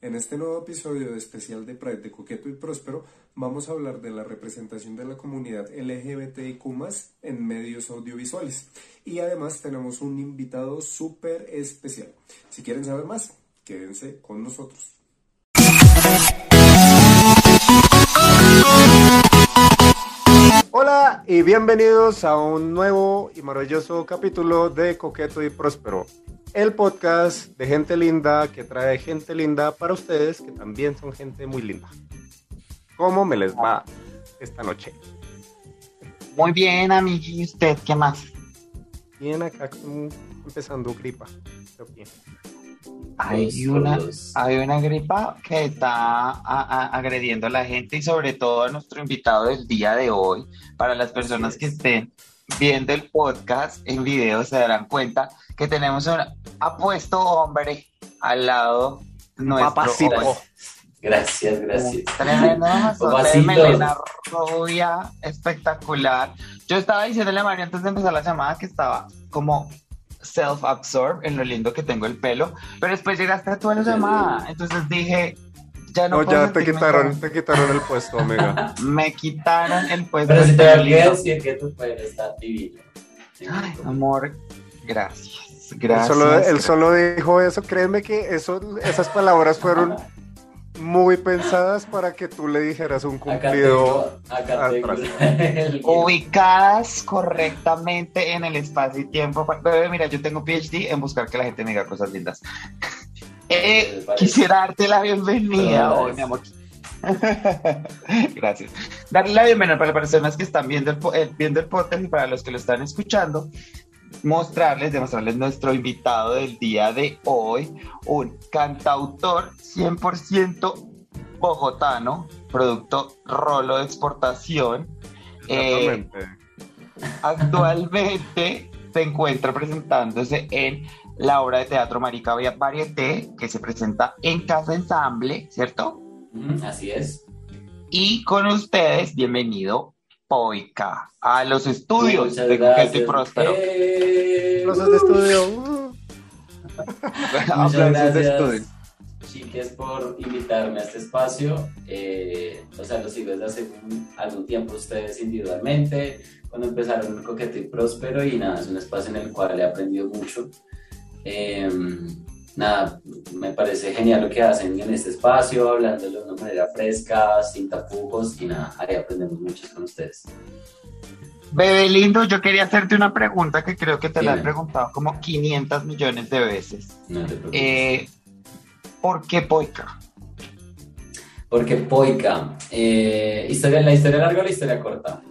En este nuevo episodio de especial de Pride de Coqueto y Próspero vamos a hablar de la representación de la comunidad LGBTIQ en medios audiovisuales. Y además tenemos un invitado súper especial. Si quieren saber más, quédense con nosotros. Hola y bienvenidos a un nuevo y maravilloso capítulo de Coqueto y Próspero el podcast de gente linda que trae gente linda para ustedes que también son gente muy linda. ¿Cómo me les va esta noche? Muy bien, amigui. ¿Y usted qué más? Bien, acá empezando gripa. Hay una, hay una gripa que está agrediendo a la gente y sobre todo a nuestro invitado del día de hoy. Para las personas que estén viendo el podcast en video se darán cuenta que tenemos un apuesto hombre al lado nuestro. Papacito. Gracias, gracias. Tremendo de melena rubia, espectacular. Yo estaba diciéndole a María antes de empezar la llamada que estaba como self-absorbed en lo lindo que tengo el pelo, pero después llegaste a tu la llamada, entonces dije, ya no, no ya te quitaron, te quitaron el puesto, amiga. Me quitaron el puesto. Pero si te voy a decir que tu pelo está divino. Ay, amor, gracias. Gracias. Él solo, dijo eso, créeme que eso, esas palabras fueron muy pensadas para que tú le dijeras un cumplido acá ubicadas correctamente en el espacio y tiempo. Bebé, mira, yo tengo PhD en buscar que la gente me diga cosas lindas. Eh, quisiera darte la bienvenida hoy, mi amor. Gracias. Darle la bienvenida para las personas que están viendo el, eh, viendo el podcast y para los que lo están escuchando mostrarles, demostrarles nuestro invitado del día de hoy, un cantautor 100% bogotano, producto rolo de exportación. Eh, actualmente se encuentra presentándose en la obra de teatro Marica Varieté, que se presenta en Casa Ensamble, ¿cierto? Así es. Y con ustedes, bienvenido Poica a los estudios de Coqueto y Próspero. Eh, de estudio. Muchas gracias, chiques, por invitarme a este espacio. Eh, o sea, los sigo desde hace algún tiempo ustedes individualmente, cuando empezaron Coqueto y Próspero, y nada, es un espacio en el cual he aprendido mucho. Eh, nada, me parece genial lo que hacen en este espacio, hablándolo de una manera fresca, sin tapujos y nada, ahí aprendemos mucho con ustedes. Bebé lindo, yo quería hacerte una pregunta que creo que te la he preguntado como 500 millones de veces. No te eh, ¿Por qué Poica? Porque Poica, eh, historia, ¿la historia larga o la historia corta?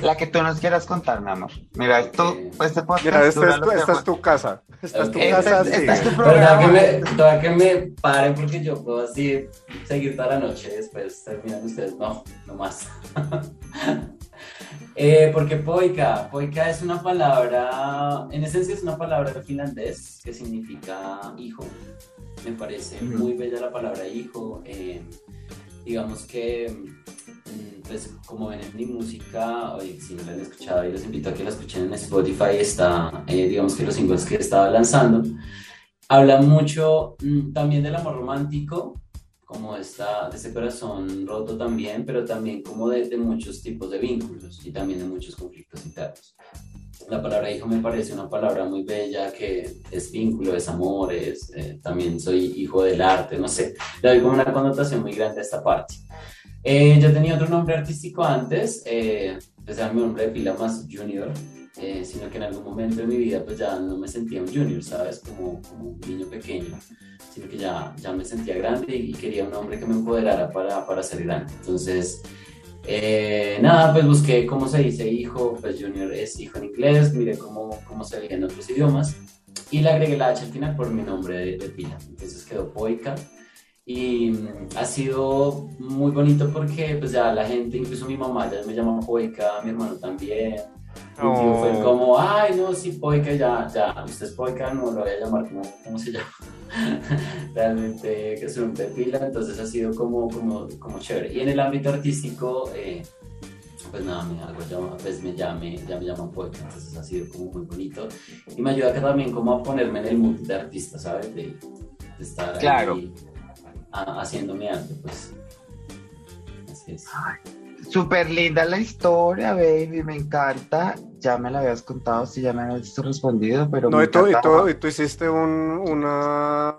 La que tú nos quieras contar, mi amor. Mira, esto, este podcast. Mira, esta es, tu, esta es tu casa. Esta es tu casa. Esta, esta es tu programa. que me, que me paren porque yo puedo así seguir toda la noche y después terminan ustedes. No, no más. eh, porque poika, poika es una palabra, en esencia es una palabra finlandés que significa hijo. Me parece muy bella la palabra hijo. Eh, digamos que pues como ven en mi música, oye, si no la han escuchado, y los invito a que la escuchen en Spotify, está, eh, digamos que los singles que estaba lanzando, habla mucho mm, también del amor romántico, como esta, de ese corazón roto también, pero también como de, de, muchos tipos de vínculos y también de muchos conflictos internos. La palabra hijo me parece una palabra muy bella que es vínculo, es amor, es, eh, también soy hijo del arte, no sé, le doy como una connotación muy grande a esta parte. Eh, tenía otro nombre artístico antes, eh, pues era mi nombre de pila más junior, eh, sino que en algún momento de mi vida pues ya no me sentía un junior, ¿sabes? Como, como un niño pequeño, sino que ya, ya me sentía grande y quería un nombre que me empoderara para, para ser grande. Entonces, eh, nada, pues busqué cómo se dice hijo, pues junior es hijo en inglés, miré cómo, cómo se veía en otros idiomas y le agregué la H al final por mi nombre de, de pila. Entonces quedó Poica y mm, ha sido muy bonito porque pues ya la gente, incluso mi mamá ya me llama Poica, mi hermano también. Mi tío fue oh. como, ay, no, sí, Poica, ya, ya, usted es Poica, no lo voy a llamar, como, ¿cómo se llama? Realmente que es un pila, entonces ha sido como, como, como chévere. Y en el ámbito artístico, eh, pues nada, me, algo pues me, llame, ya me llaman Poica, entonces ha sido como muy bonito. Y me ayuda también como a ponerme en el mood de artista, ¿sabes? De, estar claro. ahí haciendo mi arte, pues. Así es. Súper linda la historia, baby, me encanta. Ya me la habías contado, si ya me habías respondido, pero. No, y tú, y, tú, hiciste un, una,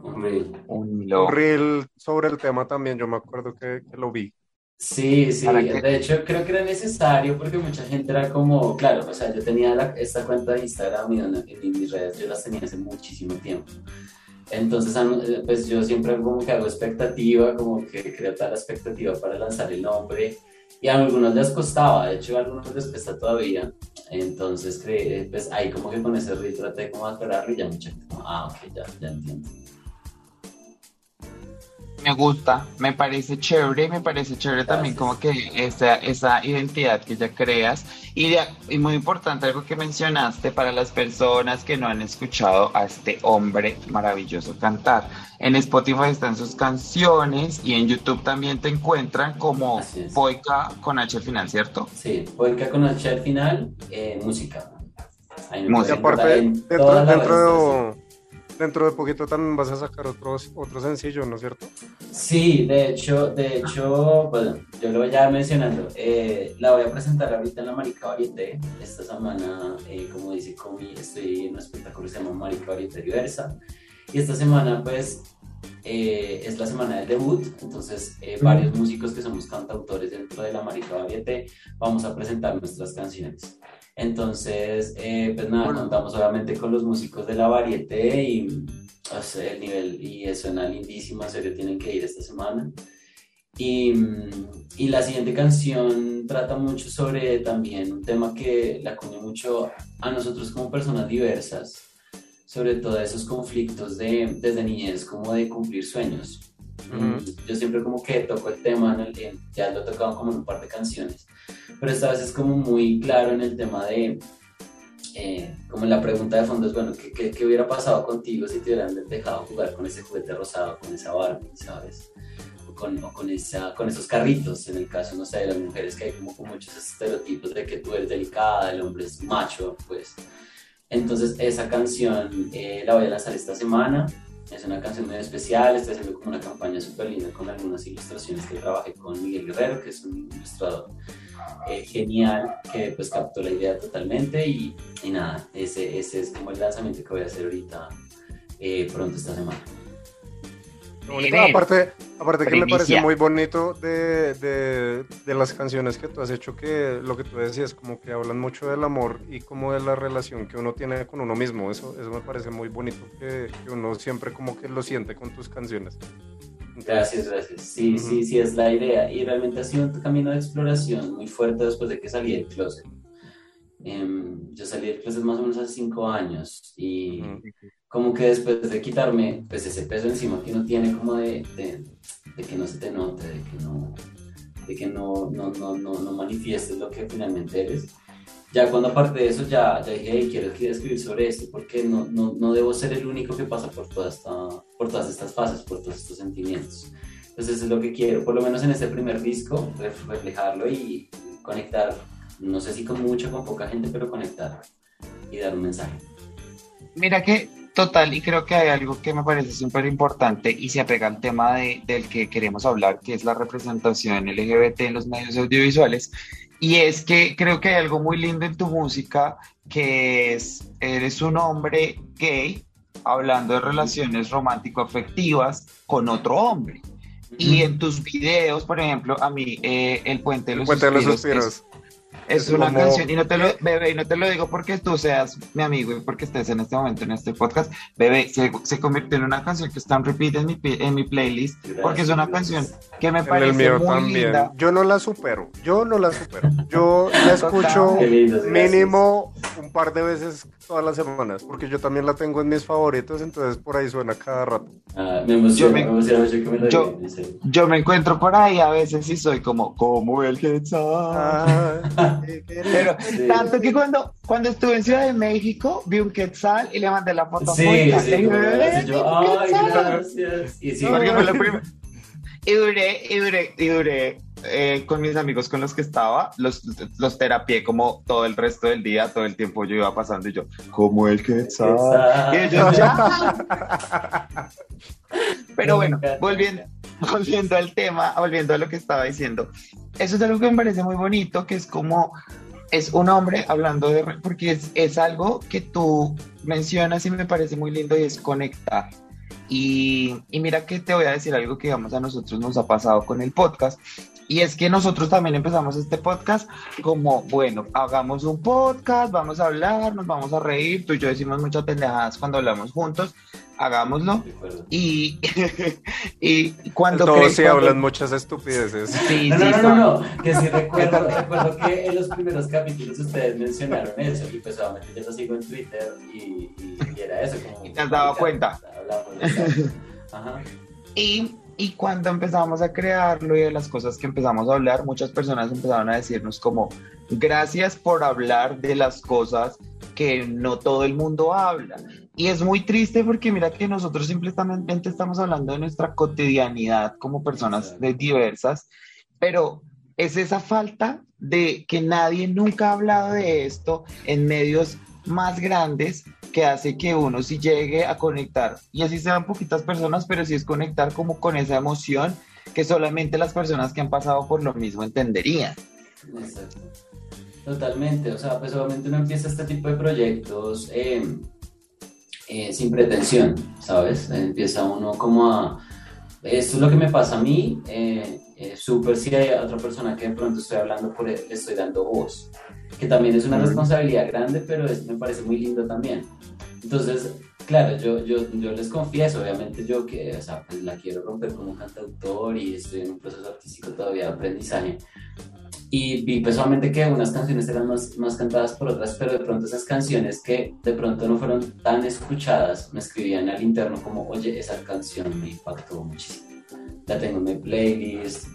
un, reel. sobre el tema también, yo me acuerdo que, lo vi. Sí, sí, de hecho creo que era necesario porque mucha gente era como, claro, o sea, yo tenía esta cuenta de Instagram y en mis redes yo las tenía hace muchísimo tiempo. Entonces, pues yo siempre como que hago expectativa, como que creo tal expectativa para lanzar el nombre y a algunos les costaba, de hecho a algunos les cuesta todavía. Entonces, pues ahí como que con ese ritmo traté como de aclararlo y ya mucha gente ah, ok, ya, ya entiendo. Me gusta, me parece chévere, me parece chévere también como que esa, esa identidad que ya creas y, y muy importante algo que mencionaste para las personas que no han escuchado a este hombre maravilloso cantar. En Spotify están sus canciones y en YouTube también te encuentran como Poica con H al final, ¿cierto? Sí, Poica con H al final, eh, música. música. Aparte, dentro, dentro, dentro de poquito también vas a sacar otros, otro sencillo, ¿no es cierto? Sí, de hecho, de hecho, bueno, yo lo voy a mencionando. Eh, la voy a presentar ahorita en la Marica Varieté. Esta semana, eh, como dice Comi, estoy en un espectáculo que se llama Marica Varieté Diversa. Y esta semana, pues, eh, es la semana del debut, entonces varios músicos que somos cantautores dentro de la Marica Varieté vamos a presentar nuestras canciones. Entonces, eh, pues nada, contamos obviamente con los músicos de la Varieté y o sea, el nivel, y suena lindísimo, en serio, tienen que ir esta semana. Y, y, la siguiente canción trata mucho sobre también un tema que la come mucho a nosotros como personas diversas, sobre todo esos conflictos de, desde niñez, como de cumplir sueños. Yo siempre como que toco el tema, en el, ya lo he tocado como en un par de canciones, pero esta vez es como muy claro en el tema de, eh, como la pregunta de fondo es, bueno, ¿qué, ¿qué, hubiera pasado contigo si te hubieran dejado jugar con ese juguete rosado, con esa Barbie, ¿sabes? O con, con, esa, con esos carritos, en el caso, no sé, de las mujeres, que hay como, como muchos estereotipos de que tú eres delicada, el hombre es macho, pues. Entonces, esa canción eh, la voy a lanzar esta semana. Es una canción muy especial, estoy haciendo como una campaña súper linda con algunas ilustraciones que trabajé con Miguel Guerrero, que es un ilustrador eh, genial, que pues captó la idea totalmente y, y, nada, ese, ese es como el lanzamiento que voy a hacer ahorita eh, pronto esta semana. Aparte, aparte que me parece muy bonito de, de, de, las canciones que tú has hecho, que lo que tú decías, como que hablan mucho del amor y como de la relación que uno tiene con uno mismo. Eso, eso me parece muy bonito, que, que uno siempre como que lo siente con tus canciones. Gracias, gracias. Sí, sí, sí, es la idea. Y realmente ha sido un camino de exploración muy fuerte después de que salí del closet. Em, yo salí del closet más o menos hace cinco años y como que después de quitarme pues ese peso encima que uno tiene como de, de, de que no se te note, de que no, de que no, no, no, no, no manifiestes lo que finalmente eres, ya cuando aparte de eso ya, ya dije, hey, quiero, escribir sobre esto, porque no, no, no, debo ser el único que pasa por, toda esta, por todas estas fases, por todos estos sentimientos. Entonces eso es lo que quiero, por lo menos en este primer disco, reflejarlo y conectar, no sé si con mucha con poca gente, pero conectar y dar un mensaje. Mira que total, y creo que hay algo que me parece súper importante y se apega al tema de, del que queremos hablar, que es la representación LGBT en los medios audiovisuales. Y es que creo que hay algo muy lindo en tu música, que es, eres un hombre gay hablando de relaciones romántico-afectivas con otro hombre. Y en tus videos, por ejemplo, a mí, eh, El Puente de los Puente De los es una canción, y no te lo, bebé, y no te lo digo porque tú seas mi amigo y porque estés en este momento en este podcast, bebé, se, se convirtió en una canción que está en repeat en mi, en mi playlist, porque es una canción que me parece muy también. linda. Yo no la supero, yo no la supero. Yo la escucho mínimo un par de veces todas las semanas, porque yo también la tengo en mis favoritos, entonces por ahí suena cada rato. Ah, me emociona, me, emociona que me lo yo, yo, me encuentro por ahí a veces y soy como, como el que ah. Pero tanto que cuando, cuando estuve en Ciudad de México, vi un quetzal y le mandé la foto. Sí, sí, sí, ay, gracias. Y sí, porque fue la. Y duré, y duré, y duré eh, con mis amigos con los que estaba, los, los terapié como todo el resto del día, todo el tiempo yo iba pasando y yo, como el quetzal. Y ellos ya. Pero bueno, volviendo, volviendo al tema, volviendo a lo que estaba diciendo, eso es algo que me parece muy bonito, que es como, es un hombre hablando de, porque es, es algo que tú mencionas y me parece muy lindo y es conectar. Y, mira que te voy a decir algo que digamos a nosotros nos ha pasado con el podcast y es que nosotros también empezamos este podcast como, bueno, hagamos un podcast, vamos a hablar, nos vamos a reír, tú y yo decimos muchas pendejadas cuando hablamos juntos, hagámoslo. Y, y cuando... Todos sí hablan muchas estupideces. Sí, no, no, no, no, que sí recuerdo, recuerdo que en los primeros capítulos ustedes mencionaron eso y pues obviamente yo lo sigo en Twitter y, era eso. Como, y te has dado cuenta. Ajá. Y y cuando empezamos a crearlo y de las cosas que empezamos a hablar, muchas personas empezaron a decirnos como, gracias por hablar de las cosas que no todo el mundo habla. Y es muy triste porque mira que nosotros simplemente estamos hablando de nuestra cotidianidad como personas de diversas, pero es esa falta de que nadie nunca ha hablado de esto en medios más grandes que hace que uno sí llegue a conectar. Y así sean poquitas personas, pero sí es conectar como con esa emoción que solamente las personas que han pasado por lo mismo entenderían. Exacto. Totalmente, o sea, pues obviamente uno empieza este tipo de proyectos em, eh, sin pretensión, ¿sabes? Empieza uno como a... Esto es lo que me pasa a mí, eh, eh, súper si hay otra persona que de pronto estoy hablando por él, le estoy dando voz que también es una responsabilidad grande, pero es, me parece muy lindo también. Entonces, claro, yo, yo, yo les confieso, obviamente yo que o sea, pues la quiero romper como cantautor y estoy en un proceso artístico todavía de aprendizaje. Y vi personalmente que unas canciones eran más, más cantadas por otras, pero de pronto esas canciones que de pronto no fueron tan escuchadas, me escribían al interno como, oye, esa canción me impactó muchísimo. La tengo en mi playlist,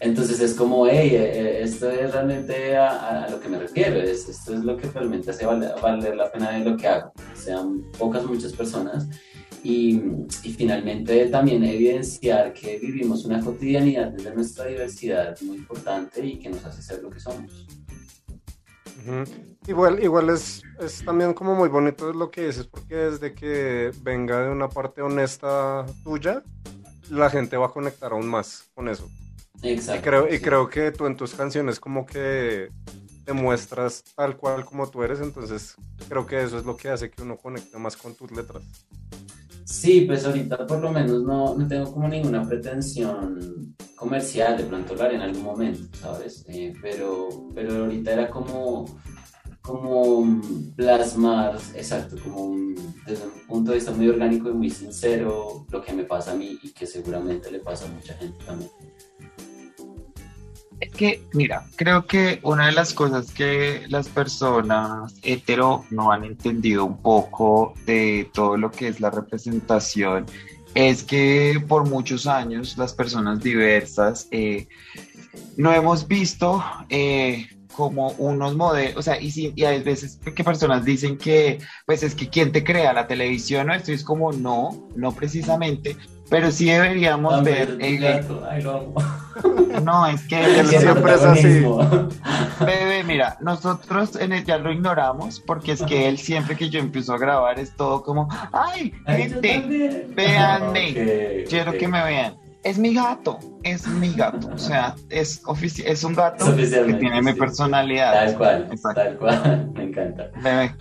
entonces es como, hey, eh, eh, esto es realmente a, lo que me refiero, es, esto es lo que realmente hace valer, la pena de lo que hago, sean pocas muchas personas. Y, y, finalmente también evidenciar que vivimos una cotidianidad desde nuestra diversidad muy importante y que nos hace ser lo que somos. Igual, igual es, es también como muy bonito lo que dices, porque desde que venga de una parte honesta tuya, la gente va a conectar aún más con eso. Exacto. Y creo, y creo que tú en tus canciones como que te muestras tal cual como tú eres, entonces creo que eso es lo que hace que uno conecte más con tus letras. Sí, pues ahorita por lo menos no, no tengo como ninguna pretensión comercial, de pronto lo haré en algún momento, ¿sabes? Eh, pero, pero ahorita era como, como plasmar, exacto, como desde un punto de vista muy orgánico y muy sincero lo que me pasa a mí y que seguramente le pasa a mucha gente también. Es que, mira, creo que una de las cosas que las personas hetero no han entendido un poco de todo lo que es la representación es que por muchos años las personas diversas eh, no hemos visto eh, como unos modelos, o sea, y, si, y hay veces que personas dicen que, pues es que quién te crea la televisión, ¿no? Esto es como, no, no precisamente, pero sí deberíamos ver. No, es que siempre es así. Bebé, mira, nosotros en el, ya lo ignoramos porque es que él siempre que yo empiezo a grabar es todo como, ay, gente, véanme, quiero que me vean. Es mi gato, es mi gato, o sea, es, es un gato que tiene mi personalidad. Tal cual, tal cual, me encanta. Bebé.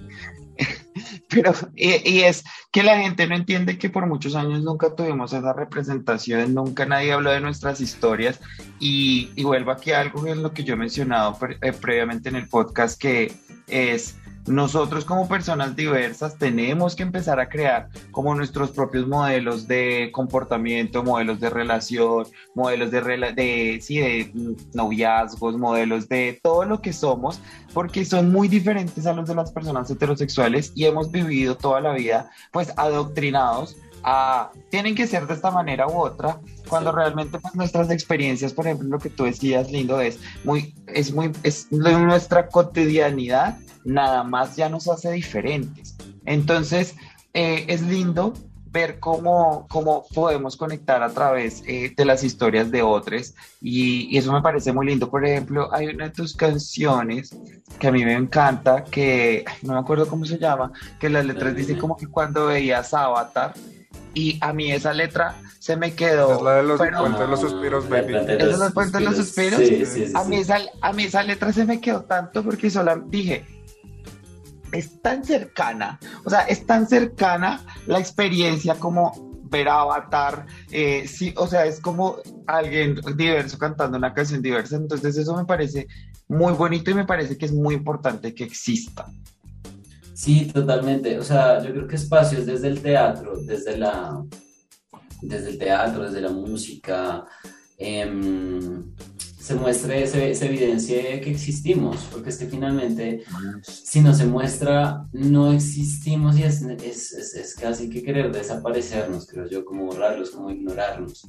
Pero, y, es que la gente no entiende que por muchos años nunca tuvimos esa representación, nunca nadie habló de nuestras historias y, y vuelvo aquí a algo que es lo que yo he mencionado eh, previamente en el podcast, que es nosotros como personas diversas tenemos que empezar a crear como nuestros propios modelos de comportamiento, modelos de relación, modelos de, de, sí, de noviazgos, modelos de todo lo que somos, porque son muy diferentes a los de las personas heterosexuales y hemos vivido toda la vida pues adoctrinados a tienen que ser de esta manera u otra cuando realmente pues, nuestras experiencias por ejemplo lo que tú decías lindo es muy es muy es nuestra cotidianidad nada más ya nos hace diferentes. Entonces, eh, es lindo ver cómo, cómo podemos conectar a través eh, de las historias de otros y, eso me parece muy lindo. Por ejemplo, hay una de tus canciones que a mí me encanta, que no me acuerdo cómo se llama, que las letras dicen como que cuando veías Avatar y a mí esa letra se me quedó. Es la de los puentes de los suspiros, baby. ¿Esa es los puentes de los suspiros? Sí, sí, sí, a, mí esa, a mí esa letra se me quedó tanto porque solo dije, es tan cercana, o sea, es tan cercana la experiencia como ver Avatar, eh, sí, o sea, es como alguien diverso cantando una canción diversa, entonces eso me parece muy bonito y me parece que es muy importante que exista. Sí, totalmente. O sea, yo creo que espacios desde el teatro, desde la, desde el teatro, desde la música, em, se muestre, se, se, evidencie que existimos, porque es que finalmente, si no se muestra, no existimos y es, es, es, es casi que querer desaparecernos, creo yo, como borrarlos, como ignorarnos.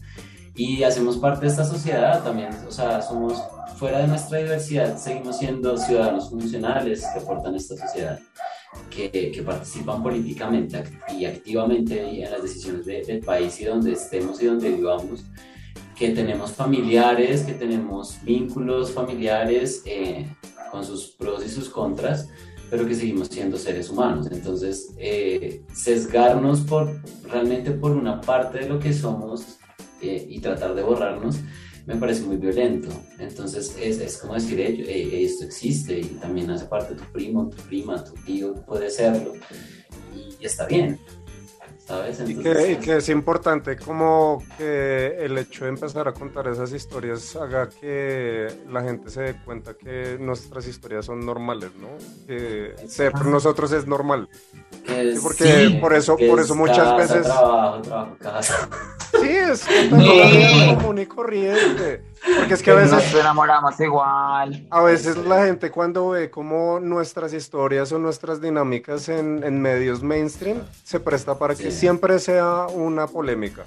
Y hacemos parte de esta sociedad también, o sea, somos fuera de nuestra diversidad, seguimos siendo ciudadanos funcionales que aportan a esta sociedad que, participan políticamente y activamente en las decisiones del país y donde estemos y donde vivamos, que tenemos familiares, que tenemos vínculos familiares eh, con sus pros y sus contras, pero que seguimos siendo seres humanos. Entonces, eh, sesgarnos por, realmente por una parte de lo que somos eh, y tratar de borrarnos, me parece muy violento. Entonces es, es como decir, esto existe y también hace parte de tu primo, tu prima, tu tío, puede serlo y, está bien. ¿Sabes? y, que, y, que, es importante como que el hecho de empezar a contar esas historias haga que la gente se dé cuenta que nuestras historias son normales, ¿no? Que ser nosotros es normal. sí, porque por eso, por eso muchas veces... Trabajo, trabajo, casa. Sí, es sí. común y corriente. Porque es que a veces. Nos enamoramos igual. A veces la gente, cuando ve como nuestras historias o nuestras dinámicas en, en medios mainstream, se presta para que siempre sea una polémica.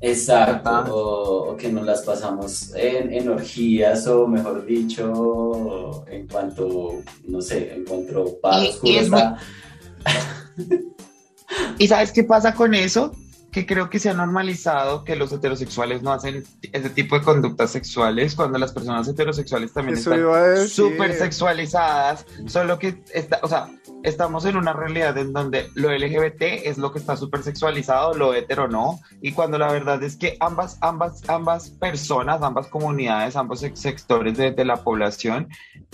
Exacto, o, que nos las pasamos en, en, orgías, o mejor dicho, en cuanto, no sé, en cuanto a y, y, muy... ¿Y sabes qué pasa con eso? Que creo que se ha normalizado que los heterosexuales no hacen ese tipo de conductas sexuales cuando las personas heterosexuales también Eso están súper sexualizadas, solo que está, o sea, estamos en una realidad en donde lo LGBT es lo que está súper sexualizado, lo hetero no, y cuando la verdad es que ambas, ambas, ambas personas, ambas comunidades, ambos sectores de, la población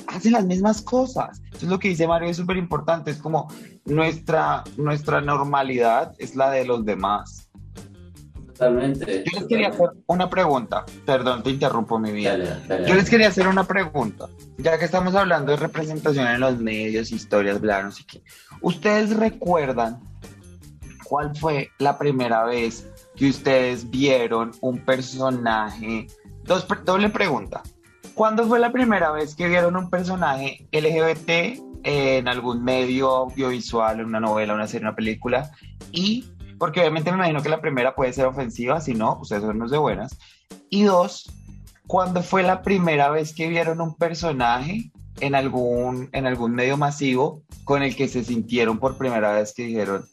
hacen las mismas cosas. Entonces lo que dice Mario es súper importante, es como nuestra, nuestra normalidad es la de los demás. Totalmente. Yo les quería hacer una pregunta. Perdón, te interrumpo mi vida. Yo les quería hacer una pregunta. Ya que estamos hablando de representación en los medios, historias, bla, no sé qué. ¿Ustedes recuerdan cuál fue la primera vez que ustedes vieron un personaje? Dos, doble pregunta. ¿Cuándo fue la primera vez que vieron un personaje LGBT en algún medio audiovisual, en una novela, una serie, una película? Y porque obviamente me imagino que la primera puede ser ofensiva, si no, ustedes son unos de buenas. Y dos, ¿cuándo fue la primera vez que vieron un personaje en algún, en algún medio masivo con el que se sintieron por primera vez que dijeron,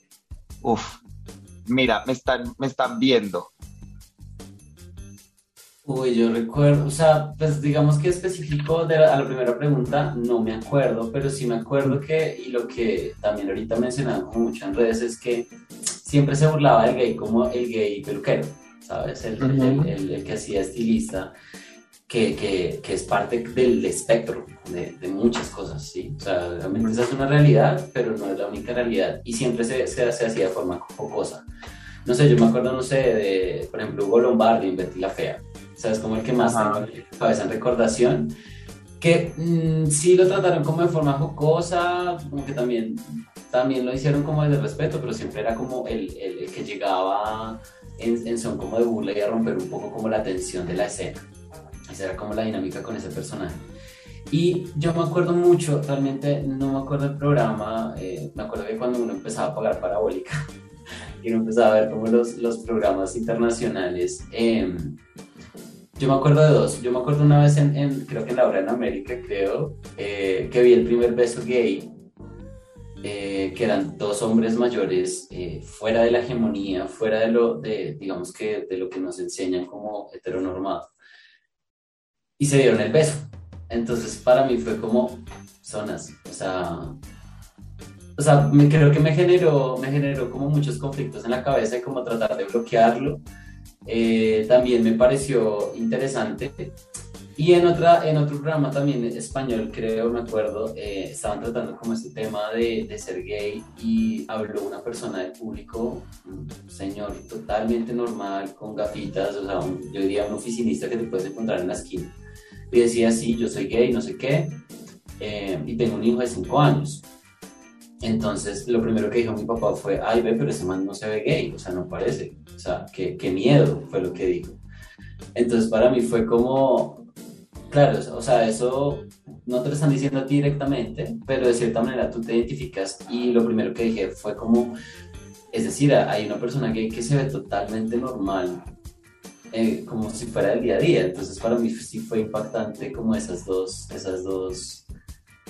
uff, mira, me están, me están viendo? Uy, yo recuerdo, o sea, pues digamos que específico de a la primera pregunta, no me acuerdo, pero sí me acuerdo que, y lo que también ahorita mencionamos mucho en redes es que siempre se burlaba del gay como el gay peluquero, ¿sabes? El, el, el, que hacía estilista, que, que, que, es parte del espectro de, de, muchas cosas, ¿sí? O sea, realmente esa es una realidad, pero no es la única realidad y siempre se, se, se hacía de forma jocosa. No sé, yo me acuerdo, no sé, de, por ejemplo, Hugo Lombardi en Betty la Fea, ¿sabes? Como el que más tengo en cabeza en recordación que mmm, sí lo trataron como de forma jocosa, como que también también lo hicieron como desde respeto, pero siempre era como el, el, el que llegaba en, en, son como de burla y a romper un poco como la tensión de la escena. Esa era como la dinámica con ese personaje. Y yo me acuerdo mucho, realmente no me acuerdo del programa, eh, me acuerdo que cuando uno empezaba a pagar parabólica y uno empezaba a ver como los, los programas internacionales, eh, yo me acuerdo de dos. Yo me acuerdo una vez en, en creo que en la obra en América, creo, eh, que vi el primer beso gay eh, que eran dos hombres mayores eh, fuera de la hegemonía, fuera de lo, de, digamos que, de lo que nos enseñan como heteronormado. Y se dieron el beso. Entonces, para mí fue como zonas, o sea, o sea, me, creo que me generó, me generó como muchos conflictos en la cabeza y como tratar de bloquearlo. Eh, también me pareció interesante. Y en, otra, en otro programa también español, creo, me acuerdo, eh, estaban tratando como este tema de, de, ser gay y habló una persona del público, un señor totalmente normal, con gafitas, o sea, yo diría un oficinista que te puedes encontrar en la esquina. Y decía, sí, yo soy gay, no sé qué, eh, y tengo un hijo de 5 años. Entonces, lo primero que dijo mi papá fue, ay, ve, pero ese man no se ve gay, o sea, no parece. O sea, qué, qué miedo fue lo que dijo. Entonces, para mí fue como, claro, o sea, eso no te lo están diciendo a ti directamente, pero de cierta manera tú te identificas y lo primero que dije fue como, es decir, hay una persona gay que se ve totalmente normal, eh, como si fuera el día a día. Entonces, para mí sí fue impactante como esas dos, esas dos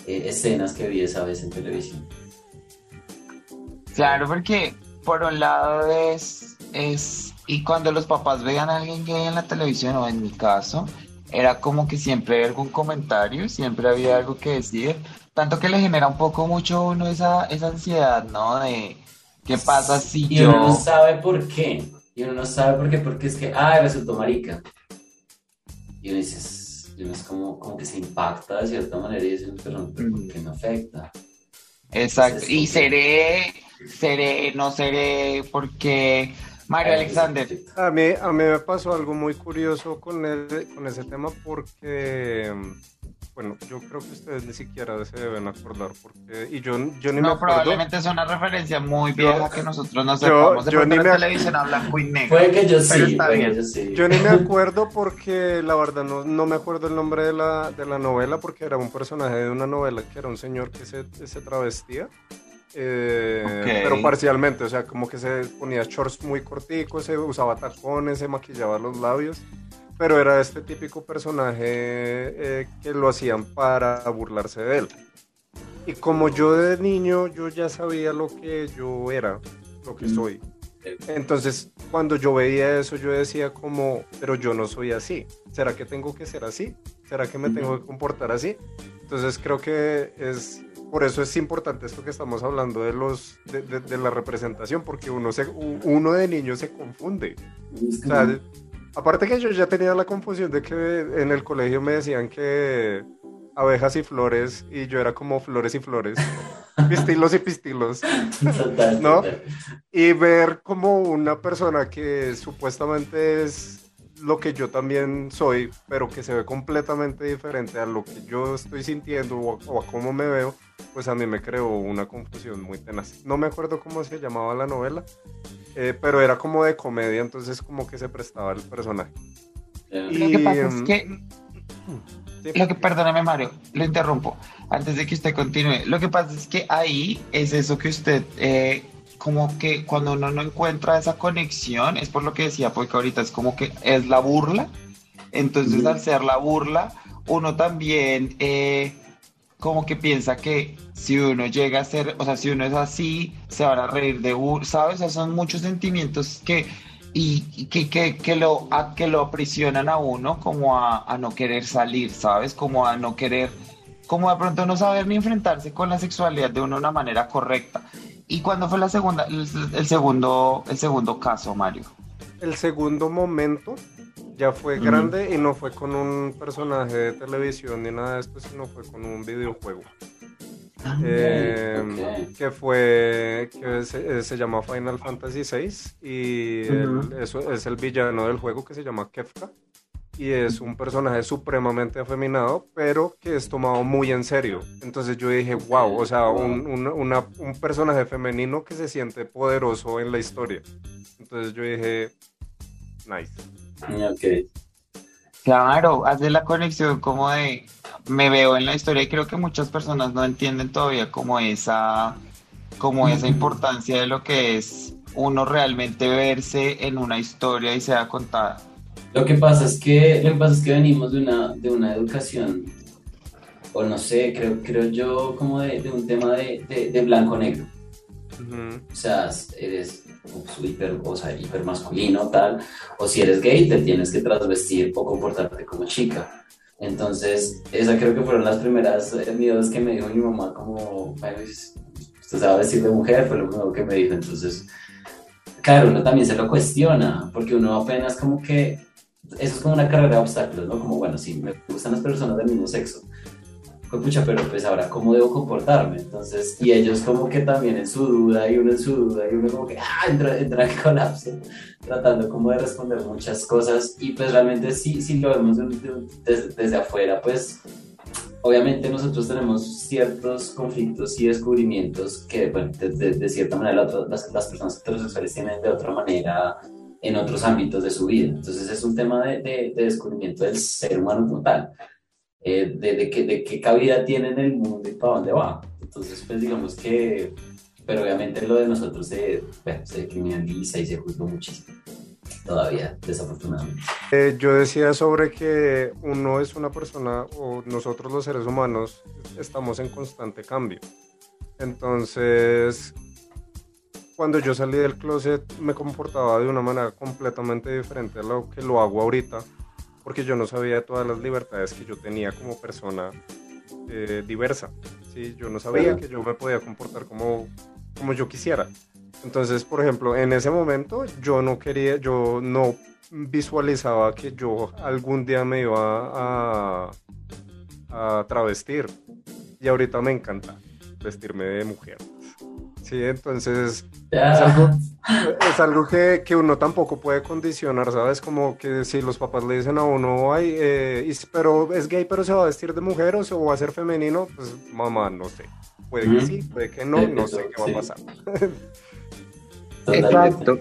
eh, escenas que vi esa vez en televisión. Claro, porque por un lado es, es, y cuando los papás vean a alguien gay en la televisión, o en mi caso, era como que siempre había algún comentario, siempre había algo que decir, tanto que le genera un poco mucho uno esa, esa ansiedad, ¿no? De qué pasa si y uno no sabe por qué, y uno no sabe por qué, porque es que, ah, resultó marica. Y uno dice, uno es como, como que se impacta de cierta manera y dice, pero ¿por qué me afecta? Exacto, y seré seré, no seré, porque Mario Alexander. A mí, a mí me pasó algo muy curioso con, el, con ese tema porque, bueno, yo creo que ustedes ni siquiera se deben acordar porque, y yo, yo ni no, me acuerdo. probablemente es una referencia muy vieja que nosotros no sepamos. De yo ni me- televisión a blanco y negro. Puede que yo sí, está bien. yo sí. Yo ni me acuerdo porque la verdad no, no me acuerdo el nombre de la, de la novela porque era un personaje de una novela que era un señor que se, se travestía. Eh, Ok. Pero parcialmente, o sea, como que se ponía shorts muy corticos, se usaba tacones, se maquillaba los labios. Pero era este típico personaje eh, que lo hacían para burlarse de él. Y como yo de niño, yo ya sabía lo que yo era, lo que soy. Entonces, cuando yo veía eso, yo decía como, pero yo no soy así. ¿Será que tengo que ser así? ¿Será que me tengo que comportar así? Entonces, creo que es, por eso es importante esto que estamos hablando de los, de, de- de la representación, porque uno, se, uno de niño se confunde. O sea, aparte que yo ya tenía la confusión de que en el colegio me decían que abejas y flores, y yo era como flores y flores, pistilos y pistilos. ¿no? Y ver como una persona que supuestamente es lo que yo también soy, pero que se ve completamente diferente a lo que yo estoy sintiendo o, o a cómo me veo, pues a mí me creó una confusión muy tenaz. No me acuerdo cómo se llamaba la novela, eh, pero era como de comedia, entonces como que se prestaba el personaje. Y- Lo que pasa es em, que Sí. Lo que, perdóname Mario, lo interrumpo antes de que usted continúe. Lo que pasa es que ahí es eso que usted, eh, como que cuando uno no encuentra esa conexión, es por lo que decía, porque ahorita es como que es la burla. Entonces, al ser la burla, uno también eh, como que piensa que si uno llega a ser, o sea, si uno es así, se van a reír de uno, ¿sabes? O sea, son muchos sentimientos que y, y que, que, que lo, a, que lo aprisionan a uno como a, a no querer salir, ¿sabes? Como a no querer, como de pronto no saber ni enfrentarse con la sexualidad de uno de una manera correcta. ¿Y cuándo fue la segunda, el, el segundo, el segundo caso, Mario? El segundo momento ya fue grande y no fue con un personaje de televisión ni nada de esto, sino fue con un videojuego. Eh, ok. que fue que se, se llama Final Fantasy VI y el- eso es el villano del juego que se llama Kefka y es un personaje supremamente afeminado pero que es tomado muy en serio entonces yo dije wow o sea un, un- una- un personaje femenino que se siente poderoso en la historia entonces yo dije nice Ok. Claro, hace la conexión como de me veo en la historia y creo que muchas personas no entienden todavía como esa, como esa importancia de lo que es uno realmente verse en una historia y sea contada. Lo que pasa es que, lo que pasa es que venimos de una, de una educación, o no sé, creo, creo yo como de, de un tema de, de, de blanco-negro. Ujú. O sea, eres pues, hiper, o sea, hiper masculino, tal, o si eres gay te tienes que trasvestir o comportarte como chica. Entonces, esa creo que fueron las primeras eh, miedos que me dijo mi mamá, como, "Ay, pues, usted se va a vestir de mujer, fue lo primero que me dijo. Entonces, claro, uno también se lo cuestiona, porque uno apenas como que, eso es como una carrera de obstáculos, ¿no? Como, bueno, sí, me gustan las personas del mismo sexo, pues pucha, pero pues ahora, ¿cómo debo comportarme? Entonces, y ellos como que también en su duda, y uno en su duda, y uno como que, ah, entra, entra en colapso, tratando como de responder muchas cosas, y pues realmente sí, sí lo vemos desde, desde afuera, pues obviamente nosotros tenemos ciertos conflictos y descubrimientos que, bueno, de, cierta manera las, las, personas heterosexuales tienen de otra manera en otros ámbitos de su vida. Entonces es un tema de, de descubrimiento del ser humano total, eh, de, qué, de qué cabida tiene en el mundo y para dónde va. Entonces, pues digamos que, pero obviamente lo de nosotros se, se criminaliza y se juzga muchísimo todavía, desafortunadamente. Eh, yo decía sobre que uno es una persona, o nosotros los seres humanos estamos en constante cambio. Entonces, cuando yo salí del closet me comportaba de una manera completamente diferente a lo que lo hago ahorita, porque yo no sabía todas las libertades que yo tenía como persona eh, diversa. ¿sí? Yo no sabía que yo me podía comportar como, como yo quisiera. Entonces, por ejemplo, en ese momento yo no quería, yo no visualizaba que yo algún día me iba a, a travestir. Y ahorita me encanta vestirme de mujer. Sí, entonces es algo, que, que, uno tampoco puede condicionar, ¿sabes? Como que si los papás le dicen a uno, ay, eh, pero es gay, pero se va a vestir de mujer o se va a ser femenino, pues mamá, no sé. Puede que sí, puede que no, no sé qué va a pasar. Exacto.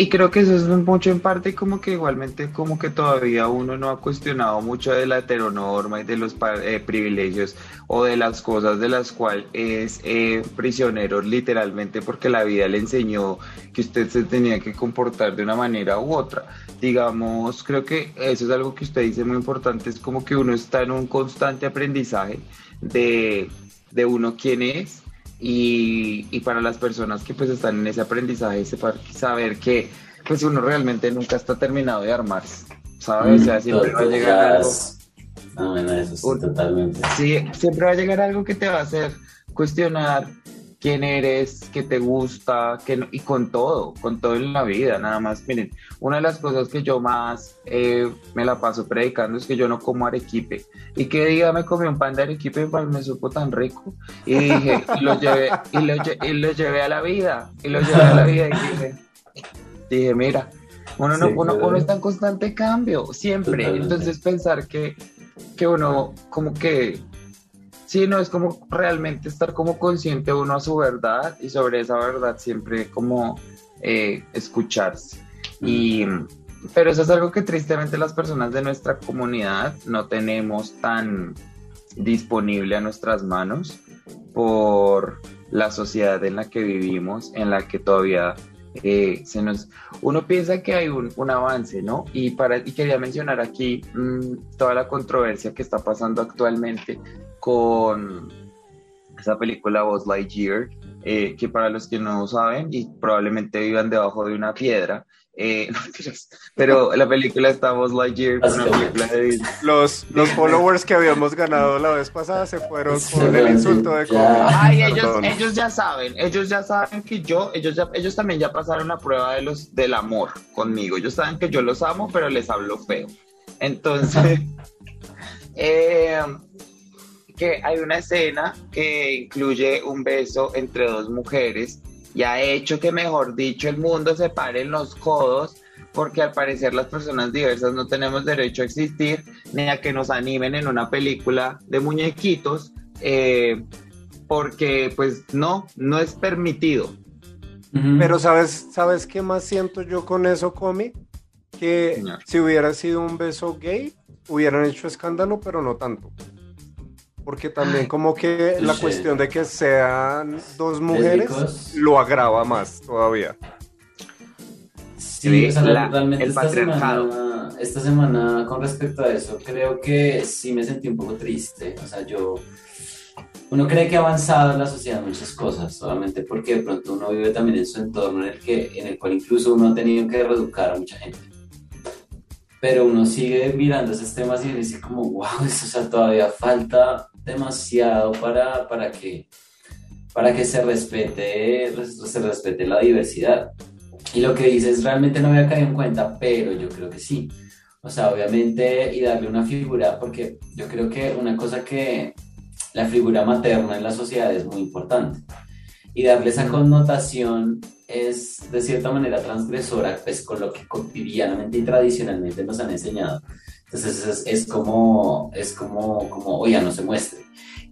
Y creo que eso es mucho en parte como que igualmente como que todavía uno no ha cuestionado mucho de la heteronorma y de los eh, privilegios o de las cosas de las cuales es eh, prisionero literalmente porque la vida le enseñó que usted se tenía que comportar de una manera u otra. Digamos, creo que eso es algo que usted dice muy importante, es como que uno está en un constante aprendizaje de, de uno quién es y, y, para las personas que pues están en ese aprendizaje, saber que pues uno realmente nunca está terminado de armarse, ¿sabes? o sea, siempre va a llegar algo. No, bueno, eso sí, totalmente. Sí, siempre va a llegar algo que te va a hacer cuestionar quién eres, qué te gusta, qué y con todo, con todo en la vida, nada más. Miren, una de las cosas que yo más eh, me la paso predicando es que yo no como arequipe. Y que día me comí un pan de arequipe, pues me supo tan rico. Y dije, y lo llevé, y lo, y lo, llevé a la vida, y lo llevé a la vida y dije, dije mira, uno, no, uno, uno está en constante cambio, siempre. Entonces pensar que, que uno como que Sí, no, es como realmente estar como consciente uno a su verdad y sobre esa verdad siempre como eh, escucharse. Y, pero eso es algo que tristemente las personas de nuestra comunidad no tenemos tan disponible a nuestras manos por la sociedad en la que vivimos, en la que todavía eh, se nos, uno piensa que hay un, un, avance, ¿no? Y, para, y quería mencionar aquí mmm, toda la controversia que está pasando actualmente con esa película Buzz Lightyear, eh, que para los que no saben y probablemente vivan debajo de una piedra, eh, pero la película está Buzz Lightyear, una película de Los, los followers que habíamos ganado la vez pasada se fueron con el insulto de Ay, ellos, ellos ya saben, ellos ya saben que yo, ellos ya, ellos también ya pasaron la prueba de los, del amor conmigo. Ellos saben que yo los amo, pero les hablo feo. Entonces, eh, que hay una escena que incluye un beso entre dos mujeres y ha hecho que, mejor dicho, el mundo se pare en los codos porque al parecer las personas diversas no tenemos derecho a existir ni a que nos animen en una película de muñequitos eh, porque pues no, no es permitido. Pero sabes, ¿sabes qué más siento yo con eso, Comi? Que si hubiera sido un beso gay, hubieran hecho escándalo, pero no tanto porque también como que la cuestión de que sean dos mujeres lo agrava más todavía. Sí, realmente esta semana, esta semana con respecto a eso creo que sí me sentí un poco triste, o sea, yo uno cree que ha avanzado en la sociedad muchas cosas, solamente porque de pronto uno vive también en su entorno en el, que, en el cual incluso uno ha tenido que reeducar a mucha gente. Pero uno sigue mirando esos temas y dice como, wow, eso, o sea, todavía falta demasiado para, para que para que se respete, se respete la diversidad. Y lo que dices realmente no me había caído en cuenta, pero yo creo que sí. O sea, obviamente, y darle una figura, porque yo creo que una cosa que la figura materna en la sociedad es muy importante. Y darle esa connotación es de cierta manera transgresora, pues con lo que cotidianamente y tradicionalmente nos han enseñado. Entonces es, es como, es como, como, oiga, no se muestre.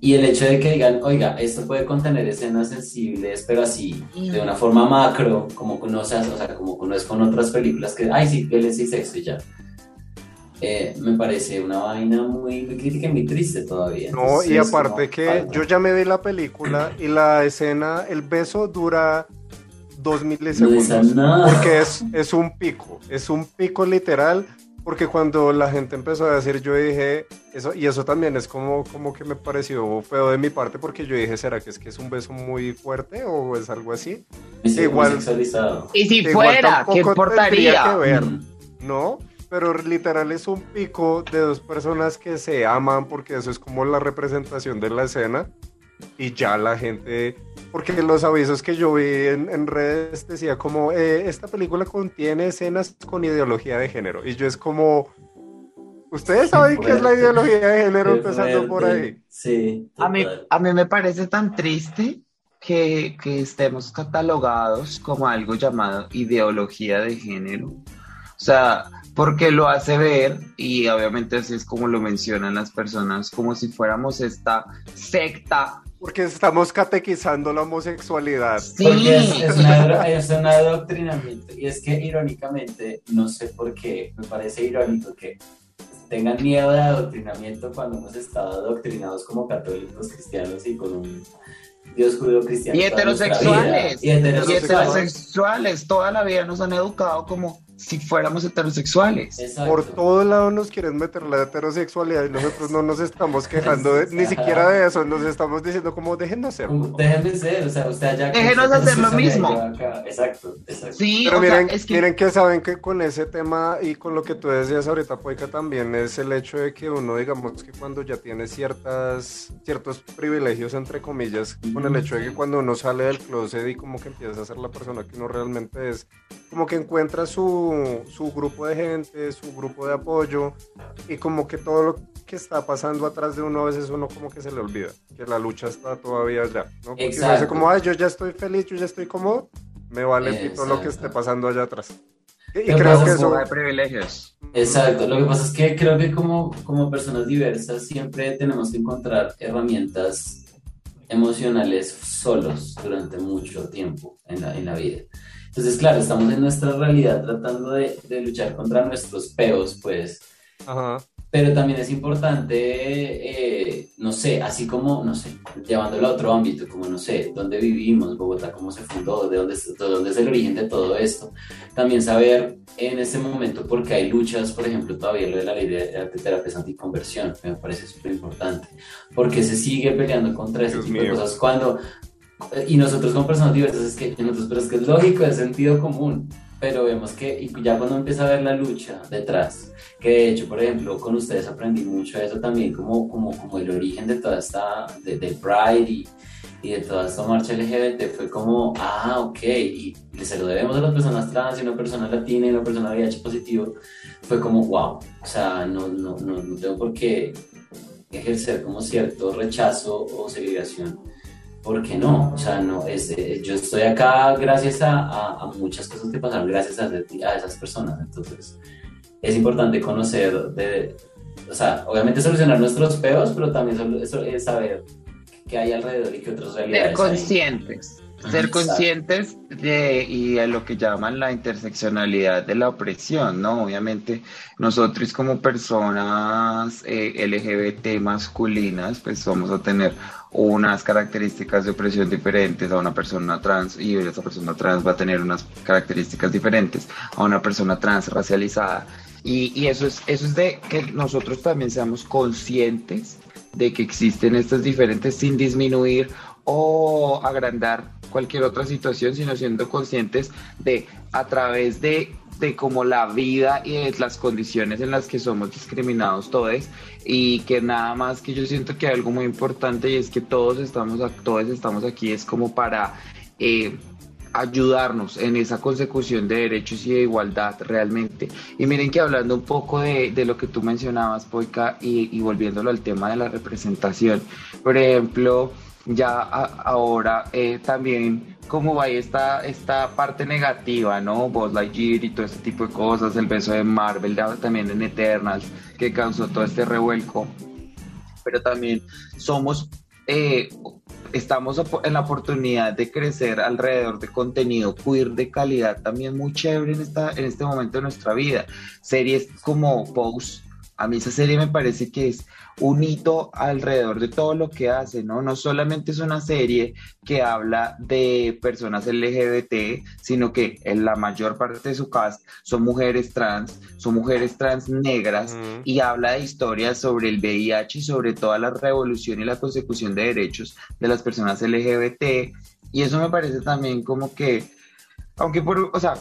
Y el hecho de que digan, oiga, esto puede contener escenas sensibles, pero así, de una forma macro, como no, o sea, como no es con otras películas que, ay, sí, violencia y sexo y ya. Eh, me parece una vaina muy, crítica y muy triste todavía. No, y aparte que yo ya me vi la película y la escena, el beso dura dos milisegundos. porque es, es un pico, es un pico literal. Porque cuando la gente empezó a decir, yo dije, eso, y eso también es como, como que me pareció feo de mi parte, porque yo dije, ¿será que es que es un beso muy fuerte o es algo así? igual, y si fuera, ¿qué importaría? Que ver, ¿no? pero literal es un pico de dos personas que se aman porque eso es como la representación de la escena y ya la gente, porque los avisos que yo vi en, redes decía como, eh, esta película contiene escenas con ideología de género y yo es como, ustedes saben qué es la ideología de género empezando por ahí. Sí. A mí, a mí me parece tan triste que, que estemos catalogados como algo llamado ideología de género. O sea, porque lo hace ver, y obviamente así es como lo mencionan las personas, como si fuéramos esta secta. Porque estamos catequizando la homosexualidad. Sí. Porque es, un adoctrinamiento. Y es que irónicamente, no sé por qué, me parece irónico que tengan miedo de adoctrinamiento cuando hemos estado adoctrinados como católicos cristianos y con un Dios judío cristiano. Y heterosexuales. Y heterosexuales. y heterosexuales. Toda la vida nos han educado como si fuéramos heterosexuales. Por todo lado nos quieren meter la heterosexualidad y nosotros no nos estamos quejando ni siquiera de eso, nos estamos diciendo como déjenos ser. Déjenme ser, o sea, usted ya... Déjenos hacer lo mismo. Exacto, exacto. Sí, Pero miren, que... miren que saben que con ese tema y con lo que tú decías ahorita, Poica, también es el hecho de que uno, digamos que cuando ya tiene ciertas, ciertos privilegios, entre comillas, con el hecho de que cuando uno sale del closet y como que empieza a ser la persona que uno realmente es, como que encuentra su su, grupo de gente, su grupo de apoyo y como que todo lo que está pasando atrás de uno a veces uno como que se le olvida, que la lucha está todavía allá, ¿no? Porque se hace como, ay, yo ya estoy feliz, yo ya estoy cómodo, me vale todo lo que esté pasando allá atrás. Y, creo que eso... Hay privilegios. Exacto, lo que pasa es que creo que como, como personas diversas siempre tenemos que encontrar herramientas emocionales solos durante mucho tiempo en la, en la vida. Entonces, claro, estamos en nuestra realidad tratando de, de luchar contra nuestros peos, pues. Ajá. Pero también es importante, eh, no sé, así como, no sé, llevándolo a otro ámbito, como, no sé, dónde vivimos, Bogotá, cómo se fundó, de dónde, de dónde es el origen de todo esto. También saber en este momento por qué hay luchas, por ejemplo, todavía lo de la ley de terapias anticonversión, me parece súper importante. Porque se sigue peleando contra ese tipo de cosas cuando y nosotros como personas diversas es que nosotros pero es que es lógico, es sentido común, pero vemos que y ya cuando empieza a ver la lucha detrás, que de hecho, por ejemplo, con ustedes aprendí mucho eso también, como, como, como el origen de toda esta, de, del Pride y, y, de toda esta marcha LGBT, fue como, ah, ok, y, se lo debemos a las personas trans y una persona latina y una persona VIH positivo, fue como, wow, o sea, no, no, no, no tengo por qué ejercer como cierto rechazo o segregación ¿por qué no? O sea, no, es, eh, yo estoy acá gracias a, a, muchas cosas que pasaron, gracias a, a, esas personas. Entonces, es importante conocer, de, o sea, obviamente solucionar nuestros peos, pero también es saber qué hay alrededor y qué otras realidades. Ser conscientes. Ser conscientes de y de lo que llaman la interseccionalidad de la opresión, ¿no? Obviamente nosotros como personas eh, LGBT masculinas, pues vamos a tener unas características de opresión diferentes a una persona trans y esa persona trans va a tener unas características diferentes a una persona trans racializada. Y, y eso, es, eso es de que nosotros también seamos conscientes de que existen estas diferentes sin disminuir o agrandar cualquier otra situación, sino siendo conscientes de a través de de como la vida y de las condiciones en las que somos discriminados todos y que nada más que yo siento que hay algo muy importante y es que todos estamos, todos estamos aquí es como para eh, ayudarnos en esa consecución de derechos y de igualdad realmente. Y miren que hablando un poco de, lo que tú mencionabas, Poica, y, volviéndolo al tema de la representación, por ejemplo, ya ahora eh, también cómo va esta, esta parte negativa, ¿no? Buzz Lightyear y todo este tipo de cosas, el beso de Marvel, también en Eternals, que causó todo este revuelco. Pero también somos eh, estamos en la oportunidad de crecer alrededor de contenido queer de calidad también muy chévere en, esta, en este momento de nuestra vida. Series como Pose, a mí esa serie me parece que es un hito alrededor de todo lo que hace, ¿no? No solamente es una serie que habla de personas LGBT, sino que en la mayor parte de su cast son mujeres trans, son mujeres trans negras y habla de historias sobre el VIH y sobre toda la revolución y la consecución de derechos de las personas LGBT. Y eso me parece también como que aunque por, o sea,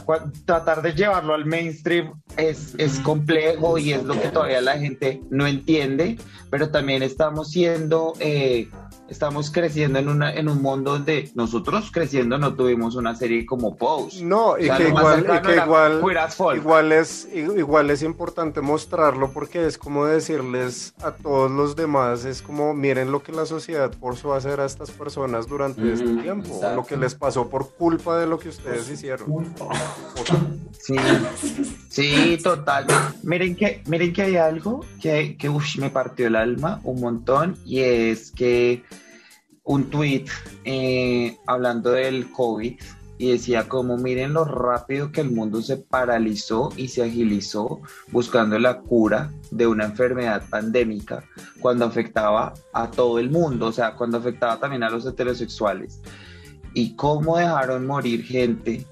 tratar de llevarlo al mainstream es, es complejo y es lo que todavía la gente no entiende, pero también estamos siendo eh, estamos creciendo en, una, en un mundo donde nosotros creciendo no tuvimos una serie como Pose. No, y que, igual, igual, es, igual es importante mostrarlo porque es como decirles a todos los demás, es como miren lo que la sociedad forzó a hacer a estas personas durante este tiempo, lo que les pasó por culpa de lo que ustedes hicieron. Sí, sí, total. Miren que, miren que hay algo que, que me partió el alma un montón y es que un tweet eh, hablando del COVID y decía como miren lo rápido que el mundo se paralizó y se agilizó buscando la cura de una enfermedad pandémica cuando afectaba a todo el mundo, o sea, cuando afectaba también a los heterosexuales. Y cómo dejaron morir gente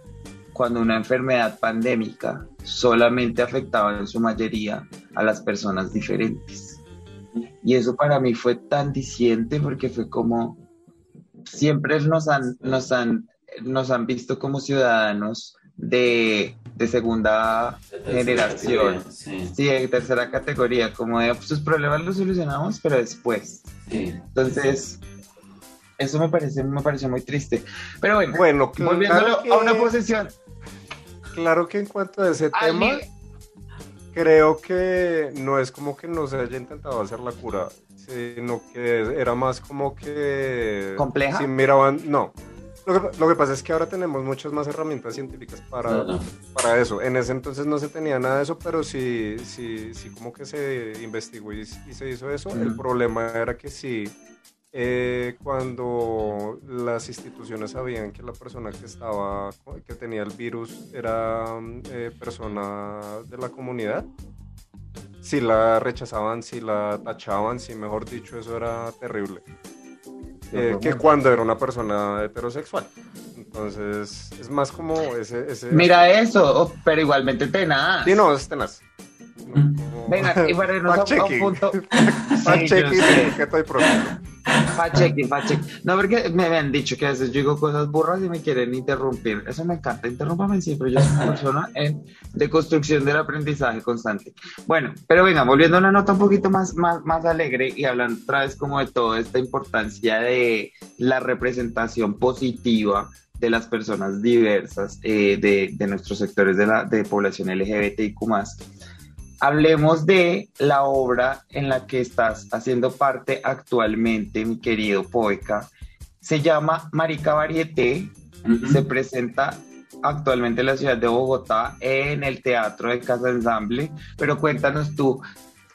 cuando una enfermedad pandémica solamente afectaba en su mayoría a las personas diferentes. Y eso para mí fue tan diciente porque fue como, siempre nos han, nos han, nos han visto como ciudadanos de, segunda generación, sí. de tercera categoría, como de pues, sus problemas los solucionamos, pero después. Entonces, eso me parece, me pareció muy triste. Pero bueno, bueno volviéndolo a una posición. Claro que en cuanto a ese tema, creo que no es como que no se haya intentado hacer la cura sino que era más como que... ¿Compleja? Si miraban, no. Lo que, pasa es que ahora tenemos muchas más herramientas científicas para, para eso. En ese entonces no se tenía nada de eso, pero sí, sí, sí como que se investigó y, se hizo eso. El problema era que sí, eh, cuando las instituciones sabían que la persona que estaba, que tenía el virus era eh, persona de la comunidad, si la rechazaban, si la tachaban, si mejor dicho, eso era terrible. Eh, que cuando era una persona heterosexual. Entonces, es más como ese... ese Mira eso, oh, pero igualmente tenaz. Sí, no, es tenaz. Venga, y para irnos a, un punto... sí, que estoy pronto. Fact-checking, No, porque me han dicho que a veces yo digo cosas burras y me quieren interrumpir. Eso me encanta. Interrúmpame siempre. Yo soy una persona en, de construcción del aprendizaje constante. Bueno, pero venga, volviendo a una nota un poquito más, más, más alegre y hablando otra vez como de toda esta importancia de la representación positiva de las personas diversas eh, de, de, nuestros sectores de la de población LGBTIQ hablemos de la obra en la que estás haciendo parte actualmente, mi querido Poeca. Se llama Marica Varieté, se presenta actualmente en la ciudad de Bogotá en el Teatro de Casa Ensamble, pero cuéntanos tú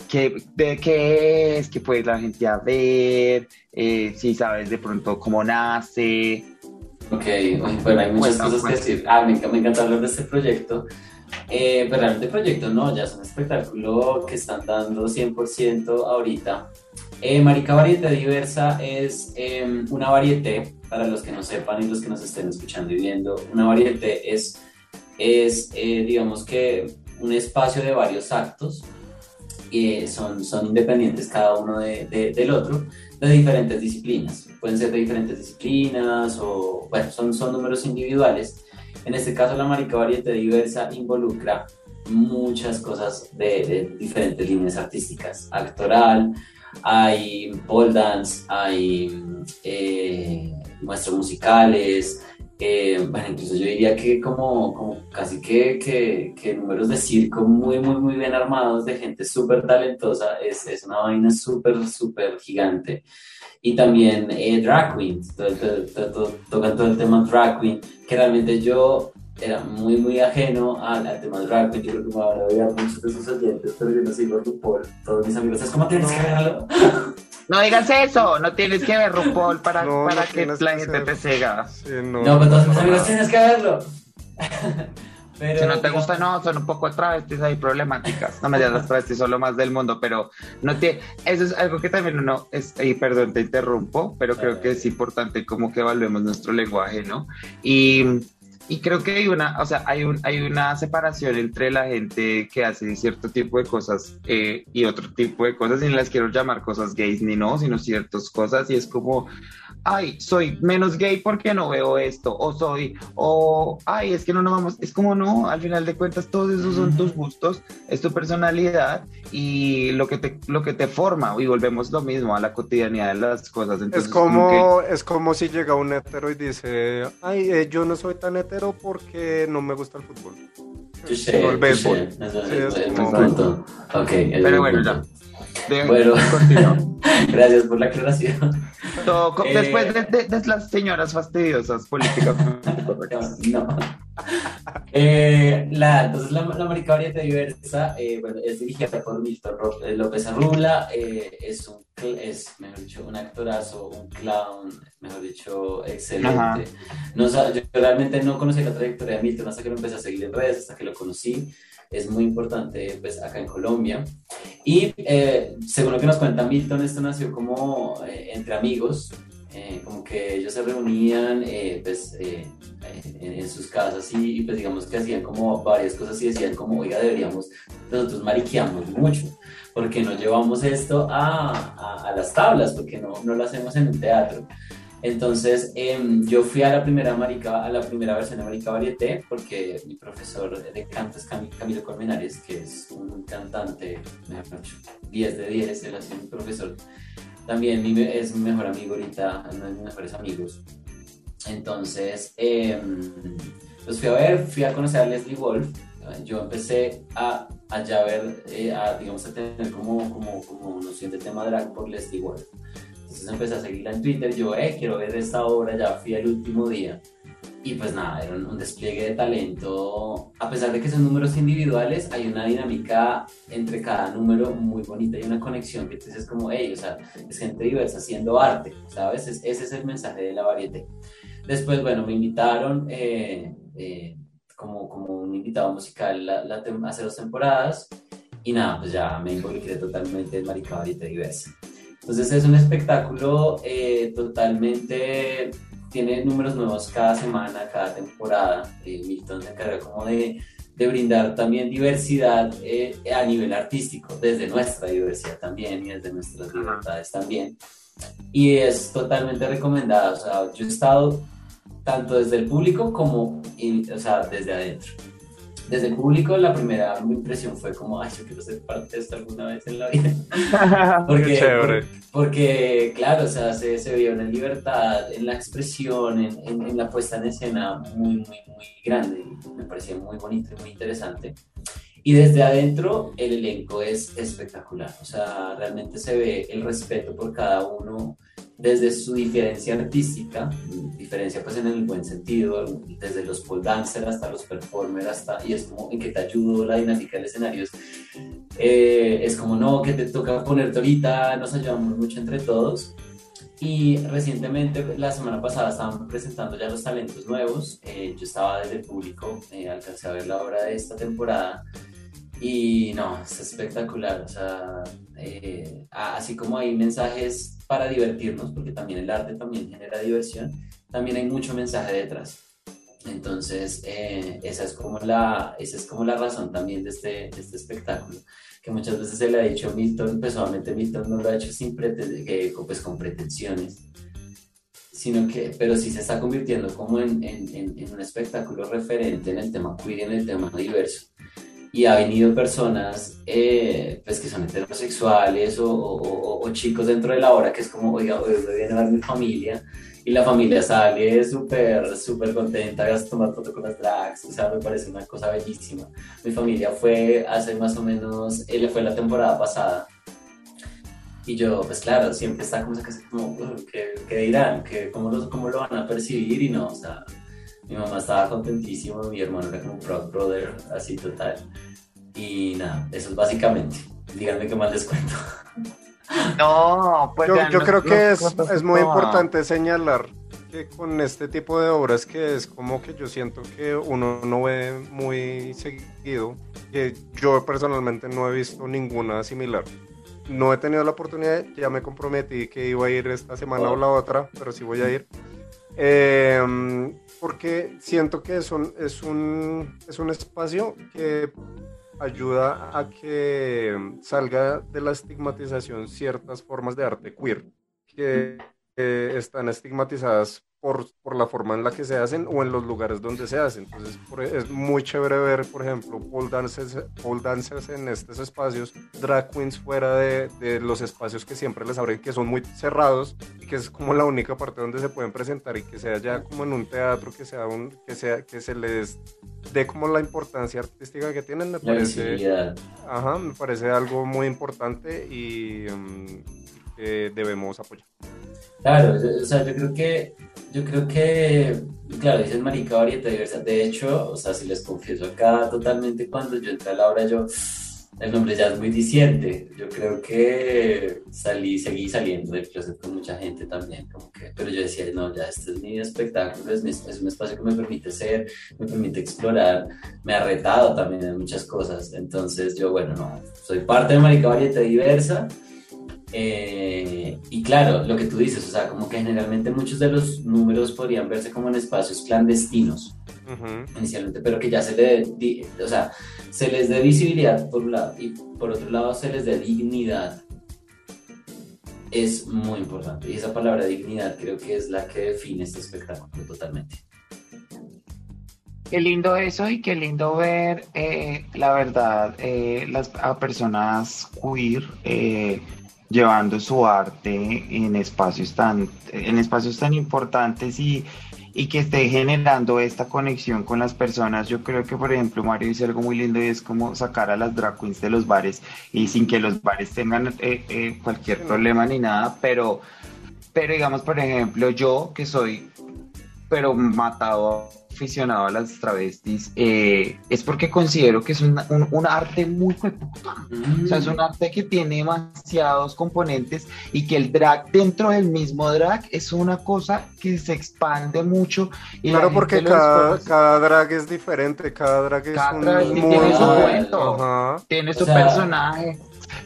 qué, de qué es, qué puede la gente a ver, eh, si sabes de pronto cómo nace. Ok, bueno, hay muchas cosas que decir. Ah, me, me encanta hablar de este proyecto eh, pero realmente el proyecto no, ya es un espectáculo que están dando 100% ahorita. Eh, Marica Varieté Diversa es em, una varieté, para los que no sepan y los que nos estén escuchando y viendo, una varieté es, es eh, digamos que un espacio de varios actos, y son, son independientes cada uno de, del otro, de diferentes disciplinas. Pueden ser de diferentes disciplinas o, bueno, son, son números individuales En este caso, la marica variete diversa involucra muchas cosas de, diferentes líneas artísticas, actoral, hay pole dance, hay eh, muestras musicales, eh, bueno, incluso yo diría que como, como casi que, que, que, números de circo muy, muy, muy bien armados de gente súper talentosa, es, es, una vaina súper, súper gigante. Y también eh, drag queen, tocan todo el tema drag queen, que realmente yo era muy, muy ajeno al, al tema drag queen, yo creo que me van a ver muchos de sus oyentes, pero yo no sigo RuPaul, todos mis amigos, es como tienes que verlo. No digas eso, no tienes que ver RuPaul para, para que la gente te siga. no, no, pero todos mis amigos tienes que verlo. Pero, si no te gusta, no, son un poco travestis ahí problemáticas. No me digas las travestis son lo más del mundo, pero no tiene. Eso es algo que también uno. Es, y perdón, te interrumpo, pero creo que es importante como que evaluemos nuestro lenguaje, ¿no? Y y creo que hay una, o sea, hay, un, hay una separación entre la gente que hace cierto tipo de cosas eh, y otro tipo de cosas, y no las quiero llamar cosas gays ni no, sino ciertas cosas, y es como, ay, soy menos gay porque no veo esto, o soy, o, ay, es que no nos vamos, es como no, al final de cuentas todos esos son tus gustos, es tu personalidad y lo que te, lo que te forma, y volvemos lo mismo a la cotidianidad de las cosas. Entonces, es como, es como si llega un hetero y dice, ay, eh, yo no soy tan hetero porque no me gusta el fútbol. el béisbol. Pero bueno, ya bueno, gracias por la aclaración. después eh, de, las señoras fastidiosas políticamente No. Eh, la, entonces, la, la Marica Variante Diversa eh, bueno, es dirigida por Milton López Arrubla. es, un, es, mejor dicho, un actorazo, un clown, mejor dicho, excelente. No, yo realmente no conocí la trayectoria de Milton hasta que lo empecé a seguir en redes, hasta que lo conocí es muy importante pues acá en Colombia. Y eh, según lo que nos cuenta Milton, esto nació como eh, entre amigos, eh, como que ellos se reunían pues, en, sus casas y, pues digamos que hacían como varias cosas y decían como, oiga, deberíamos, nosotros mariqueamos mucho, porque no llevamos esto a, a, a las tablas, porque no, no lo hacemos en un teatro. Entonces, em, yo fui a la primera marica, a la primera versión de Marica Varieté, porque mi profesor de canto es Camilo Colmenares, que es un cantante, mejor 10 de 10, él es mi profesor. También es mi mejor amigo ahorita, uno de mis mejores amigos. Entonces, eh, pues fui a ver, fui a conocer a Leslie Wolf. Yo empecé a, a ya ver, eh, a, digamos, a tener como, como, como noción de tema drag por Leslie Wolf. Entonces empecé a seguirla en Twitter, yo, eh, quiero ver esta obra, ya fui el último día. Y pues nada, era un, despliegue de talento. A pesar de que son números individuales, hay una dinámica entre cada número muy bonita y una conexión que entonces es como, hey, o sea, es gente diversa haciendo arte, ¿sabes? ese es el mensaje de la variedad. Después, bueno, me invitaron eh, eh, como, como un invitado musical la, la, hace dos temporadas y nada, pues ya me involucré totalmente en Marica Variedad Diversa. Entonces es un espectáculo eh, totalmente, tiene números nuevos cada semana, cada temporada. Eh, Milton se encarga como de, de brindar también diversidad eh, a nivel artístico, desde nuestra diversidad también y desde nuestras libertades también. Y es totalmente recomendado. O sea, yo he estado tanto desde el público como o sea, desde adentro desde el público la primera impresión fue como, ay, yo quiero ser parte de esto alguna vez en la vida. porque, porque, claro, o sea, se, se vio una libertad en la expresión, en, en, la puesta en escena muy, muy, muy grande. Me parecía muy bonito y muy interesante. Y desde adentro el elenco es espectacular, o sea, realmente se ve el respeto por cada uno desde su diferencia artística, diferencia pues en el buen sentido, desde los pole dancers hasta los performers, hasta, y es como en que te ayudo la dinámica del escenario, eh, es como no, que te toca ponerte ahorita, nos ayudamos mucho entre todos. Y recientemente, la semana pasada, estaban presentando ya los talentos nuevos. Eh, yo estaba desde el público, eh, alcancé a ver la obra de esta temporada y no, es espectacular. O sea, eh, así como hay mensajes para divertirnos, porque también el arte también genera diversión, también hay mucho mensaje detrás. Entonces, eh, esa, es como la, esa es como la razón también de este, de este espectáculo, que muchas veces se le ha dicho a Milton, personalmente Milton no lo ha hecho sin pues, con pretensiones, sino que, pero sí se está convirtiendo como en, en, en, un espectáculo referente en el tema queer y en el tema diverso. Y ha venido personas eh, pues que son heterosexuales o, o, o, chicos dentro de la obra que es como, oiga, hoy viene a ver mi familia y la familia sale súper, súper contenta a tomar foto con las drags, o sea, me parece una cosa bellísima. Mi familia fue hace más o menos, él fue la temporada pasada y yo, pues claro, siempre está como, como ¿qué, qué dirán? ¿Qué, cómo, ¿Cómo lo van a percibir? Y no, o sea, mi mamá estaba contentísimo, mi hermano era como proud brother, así total. Y nada, eso es básicamente. Díganme qué más les cuento. No, pues yo, yo creo que es, es muy importante señalar que con este tipo de obras que es como que yo siento que uno no ve muy seguido, que yo personalmente no he visto ninguna similar no he tenido la oportunidad, ya me comprometí que iba a ir esta semana o la otra, pero sí voy a ir. Em, porque siento que es un, es, un, es un espacio que ayuda a que salga de la estigmatización ciertas formas de arte queer que están estigmatizadas por, por, la forma en la que se hacen o en los lugares donde se hacen. Entonces e, es muy chévere ver, por ejemplo, pole dancers, pole dancers en estos espacios, drag queens fuera de, de, los espacios que siempre les abren, que son muy cerrados y que es como la única parte donde se pueden presentar y que sea ya como en un teatro, que sea un, que sea, que se les dé como la importancia artística que tienen, me parece, ajá, me parece algo muy importante y um, que debemos apoyar. Claro, o sea, yo creo que yo creo que, claro, dices marica varieta diversa. De hecho, o sea, si les confieso acá totalmente, cuando yo entré a la obra, yo, el nombre ya es muy diciente. Yo creo que salí, seguí saliendo del closet con mucha gente también, como que, pero yo decía, no, ya este es mi espectáculo, es, es un espacio que me permite ser, me permite explorar, me ha retado también en muchas cosas. Entonces, yo, bueno, no, soy parte de marica varieta diversa eh, y claro, lo que tú dices, o sea, como que generalmente muchos de los números podrían verse como en espacios clandestinos, inicialmente, pero que ya se, le, o sea, se les dé visibilidad por un lado y por otro lado se les dé dignidad. Es muy importante y esa palabra dignidad creo que es la que define este espectáculo totalmente. Qué lindo eso y qué lindo ver, eh, la verdad, eh, las a personas queer llevando su arte en espacios tan, en espacios tan importantes y, y que esté generando esta conexión con las personas. Yo creo que, por ejemplo, Mario dice algo muy lindo y es como sacar a las drag queens de los bares y sin que los bares tengan eh, eh, cualquier problema ni nada, pero, pero digamos, por ejemplo, yo que soy, pero matado aficionado a las travestis eh, es porque considero que es un, un, arte muy O sea, es un arte que tiene demasiados componentes y que el drag dentro del mismo drag es una cosa que se expande mucho. Y claro, porque cada, cada, drag es diferente, cada drag es un tiene su cuento, tiene su personaje.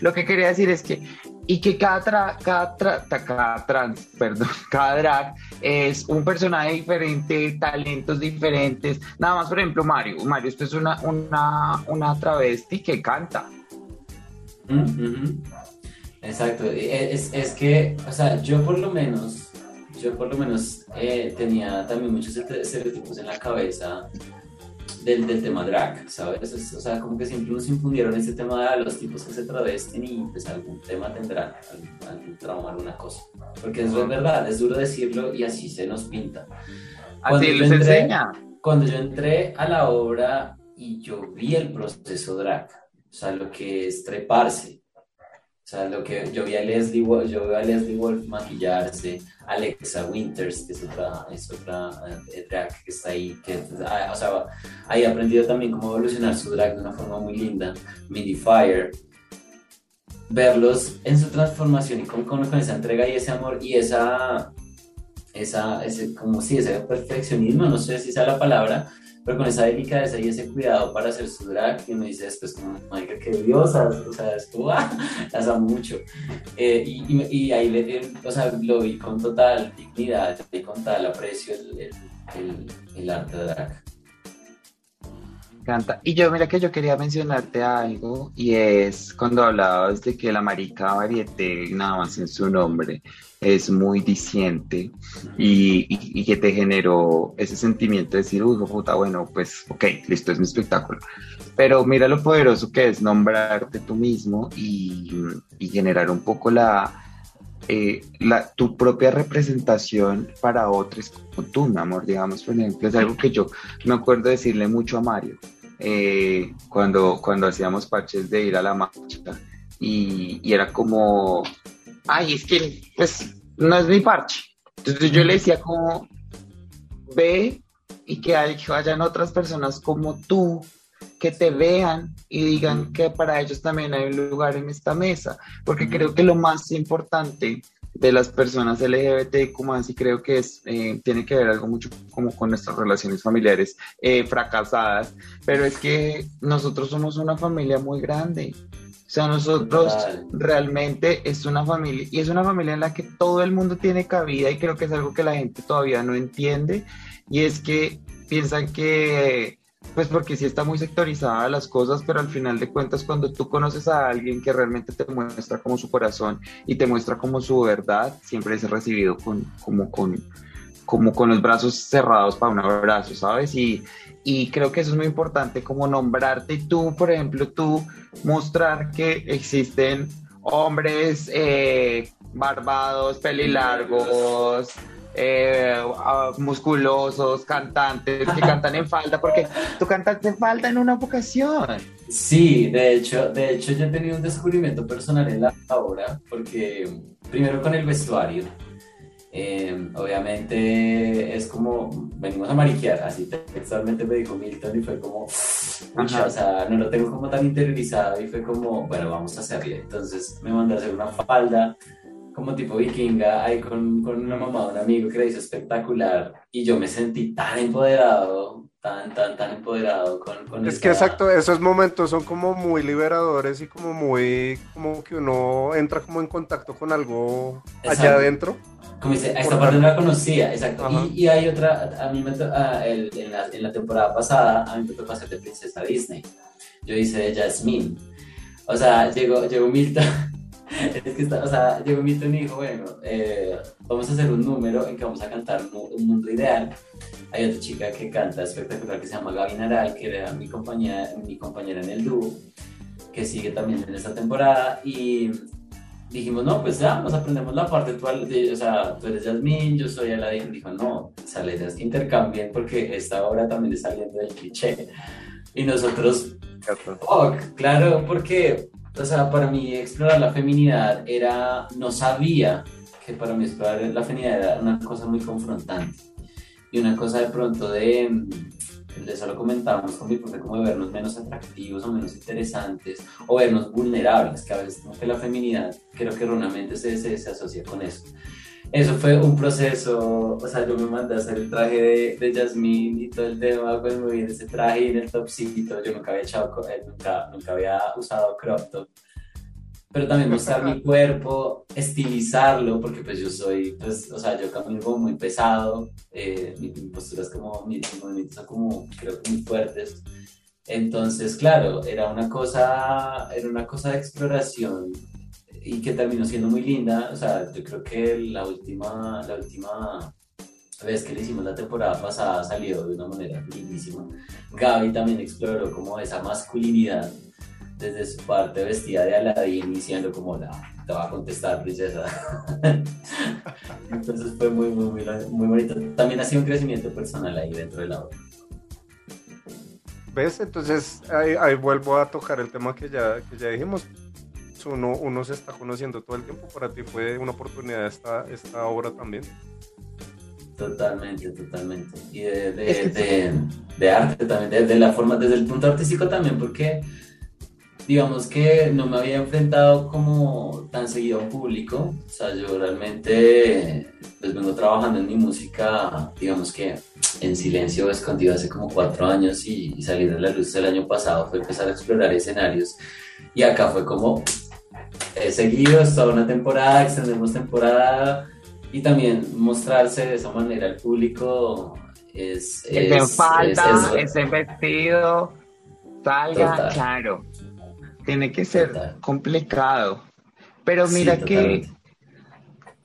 Lo que quería decir es que y que cada, tra, cada, tra, cada trans, perdón, cada drag es un personaje diferente, talentos diferentes. Nada más, por ejemplo, Mario. Mario, esto es una, una, una travesti que canta. Exacto. Es, es, que, o sea, yo por lo menos, yo por lo menos eh, tenía también muchos estereotipos en la cabeza del, del, tema drag, ¿sabes? o sea, como que siempre nos infundieron ese tema de los tipos que se travestin y pues algún tema tendrán, algún, trauma, alguna cosa. Porque eso es verdad, es duro decirlo y así se nos pinta. así les enseña. Cuando yo entré a la obra y yo vi el proceso drag, o sea, lo que es treparse, o sea, lo que yo vi a Leslie Wolf, yo veo a Leslie Wolf maquillarse, Alexa Winters, que es otra, es otra eh, drag que está ahí, que, ah, o sea, ahí he aprendido también cómo evolucionar su drag de una forma muy linda, Midi Fire, verlos en su transformación y con, con, con, esa entrega y ese amor y esa, esa, ese, como si ese perfeccionismo, no sé si sea la palabra, pero con esa delicadeza y ese cuidado para hacer su drag, que me dice después como, marica, qué diosas, o sea, esto, ah, las amo mucho. Eh, y, y, ahí le, o sea, lo vi con total dignidad y con total aprecio el, el, el, arte drag. encanta. Y yo, mira que yo quería mencionarte algo, y es cuando hablabas de que la marica varieté, nada más en su nombre, es muy diciente y, y, que te generó ese sentimiento de decir, uy, puta, bueno, pues, ok, listo, es mi espectáculo. Pero mira lo poderoso que es nombrarte tú mismo y, y generar un poco la, eh, la, tu propia representación para otros como tú, mi amor, digamos, por ejemplo, es algo que yo me acuerdo decirle mucho a Mario eh, cuando, cuando hacíamos parches de ir a la marcha y, y, era como, ay, es que pues no es mi parche. Entonces yo le decía como, ve y que, hay, que vayan otras personas como tú que te vean y digan que para ellos también hay un lugar en esta mesa, porque creo que lo más importante de las personas LGBTQ más y creo que es, eh, tiene que ver algo mucho como con nuestras relaciones familiares eh, fracasadas, pero es que nosotros somos una familia muy grande. O sea, nosotros realmente es una familia y es una familia en la que todo el mundo tiene cabida y creo que es algo que la gente todavía no entiende y es que piensan que pues porque sí está muy sectorizada las cosas, pero al final de cuentas cuando tú conoces a alguien que realmente te muestra como su corazón y te muestra como su verdad, siempre es recibido con, como, con, como con los brazos cerrados para un abrazo, ¿sabes? Y, y creo que eso es muy importante, como nombrarte tú, por ejemplo, tú mostrar que existen hombres eh, barbados, pelilargos, eh, musculosos, cantantes que cantan en falda, porque tú cantaste en falda en una ocasión. Sí, de hecho, de hecho yo he tenido un descubrimiento personal en la obra, porque primero con el vestuario, eh, obviamente es como, venimos a mariquear, así textualmente me dijo Milton y fue como, mucha, o sea, no lo tengo como tan interiorizado y fue como, bueno, vamos a hacerlo. Entonces me mandé a hacer una falda, como tipo vikinga, ahí con, con una mamá de un amigo que le hizo espectacular y yo me sentí tan empoderado, tan, tan, tan empoderado con, con Es que exacto, esos momentos son como muy liberadores y como muy, como que uno entra como en contacto con algo allá adentro. Como dice, esta parte no la conocía, exacto. Y, y, hay otra, a mí me ah, el, en, la, en, la, temporada pasada, a mí me tocó hacer de princesa Disney. Yo hice de Jasmine. O sea, llegó, llegó Milton es que está, o sea, llegó Milton y dijo, bueno, eh, vamos a hacer un número en que vamos a cantar un, mundo ideal. Hay otra chica que canta espectacular que se llama Gaby Naral, que era mi compañera, mi compañera en el dúo, que sigue también en esta temporada. Y dijimos, no, pues ya, nos aprendemos la parte, tú, o sea, tú eres Yasmin, yo soy Aladdin. Dijo, no, sale, que intercambien porque esta obra también está saliendo del cliché. Y nosotros, oh, claro, porque o sea, para mí explorar la feminidad era, no sabía que para mí explorar la feminidad era una cosa muy confrontante. Y una cosa de pronto de, de eso lo comentábamos con mi profe, como de vernos menos atractivos o menos interesantes o vernos vulnerables, que a veces como que la feminidad creo que erróneamente se, se, se asocia con eso eso fue un proceso, o sea, yo me mandé a hacer el traje de, de Jasmine y todo el tema, pues muy bien ese traje y en el topcito, yo nunca había echado, eh, nunca, nunca había usado crop top, pero también mostrar mi cuerpo, estilizarlo, porque pues yo soy, pues, o sea, yo camino muy pesado, eh, mi, postura es como, mis movimientos son como, creo que muy fuertes, entonces, claro, era una cosa, era una cosa de exploración y que terminó siendo muy linda. O sea, yo creo que la última, la última vez que le hicimos la temporada pasada salió de una manera lindísima. Gaby también exploró como esa masculinidad desde su parte vestida de Aladdin diciendo como la te va a contestar princesa entonces fue muy muy muy, muy bonito también ha sido un crecimiento personal ahí dentro de la obra ¿Ves? Entonces ahí, ahí, vuelvo a tocar el tema que ya, que ya dijimos uno, uno se está conociendo todo el tiempo. Para ti fue una oportunidad esta, esta obra también. Totalmente, totalmente. Y de, de, de, arte también, de, la forma, desde el punto artístico también, porque digamos que no me había enfrentado como tan seguido a un público. O sea, yo realmente pues vengo trabajando en mi música, digamos que en silencio escondido hace como cuatro años y, y salir de la luz el año pasado fue empezar a explorar escenarios. Y acá fue como eh, seguidos, toda una temporada, extendemos temporada y también mostrarse de esa manera al público es... Es, en falda, es, vestido. salga, claro. Tiene que ser complicado. Pero mira que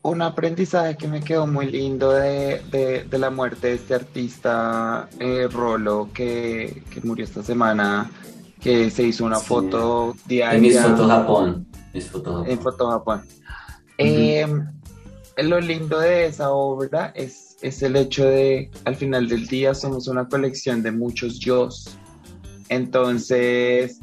un aprendizaje que me quedó muy lindo de, la muerte de este artista eh, Rolo que, murió esta semana, que se hizo una foto diaria. En mis fotos Japón. En foto Japón. Em, lo lindo de esa obra es, es el hecho de, al final del día, somos una colección de muchos yo. Entonces,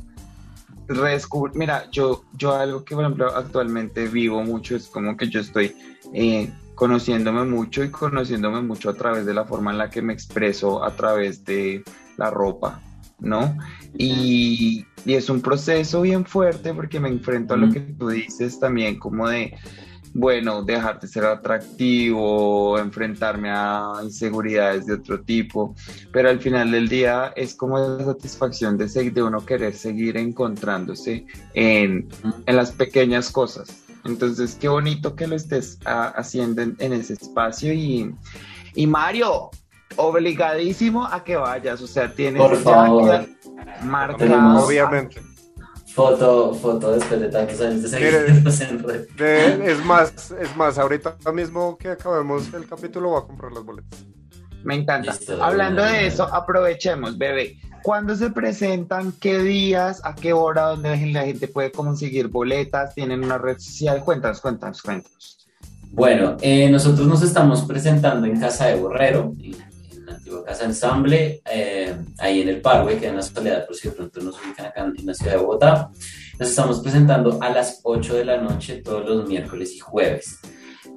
mira, yo, yo algo que por ejemplo actualmente vivo mucho es como que yo estoy eh, conociéndome mucho y conociéndome mucho a través de la forma en la que me expreso a través de la ropa, ¿no? Y, y es un proceso bien fuerte porque me enfrento a lo que tú dices también como de bueno, dejar de ser atractivo, enfrentarme a inseguridades de otro tipo, pero al final del día es como la satisfacción de, de uno querer seguir encontrándose en, las pequeñas cosas. Entonces, qué bonito que lo estés ah, haciendo en, ese espacio y, y Mario, obligadísimo a que vayas, o sea, tienes Por favor. marcado. Obviamente foto, foto después de tantos años de seguirnos en red. es más, es más, ahorita mismo que acabemos el capítulo voy a comprar las boletas. Me encanta. Hablando de eso, aprovechemos, bebé. ¿Cuándo se presentan? ¿Qué días? ¿A qué hora? ¿Dónde la gente puede conseguir boletas? ¿Tienen una red social? Cuéntanos, cuéntanos, cuéntanos. Bueno, eh, nosotros nos estamos presentando en Casa de Borrero, Casa Ensamble, eh, ahí en el Parque, que en la Soledad, por si de pronto nos ubican acá en la ciudad de Bogotá. Nos estamos presentando a las 8 de la noche todos los miércoles y jueves.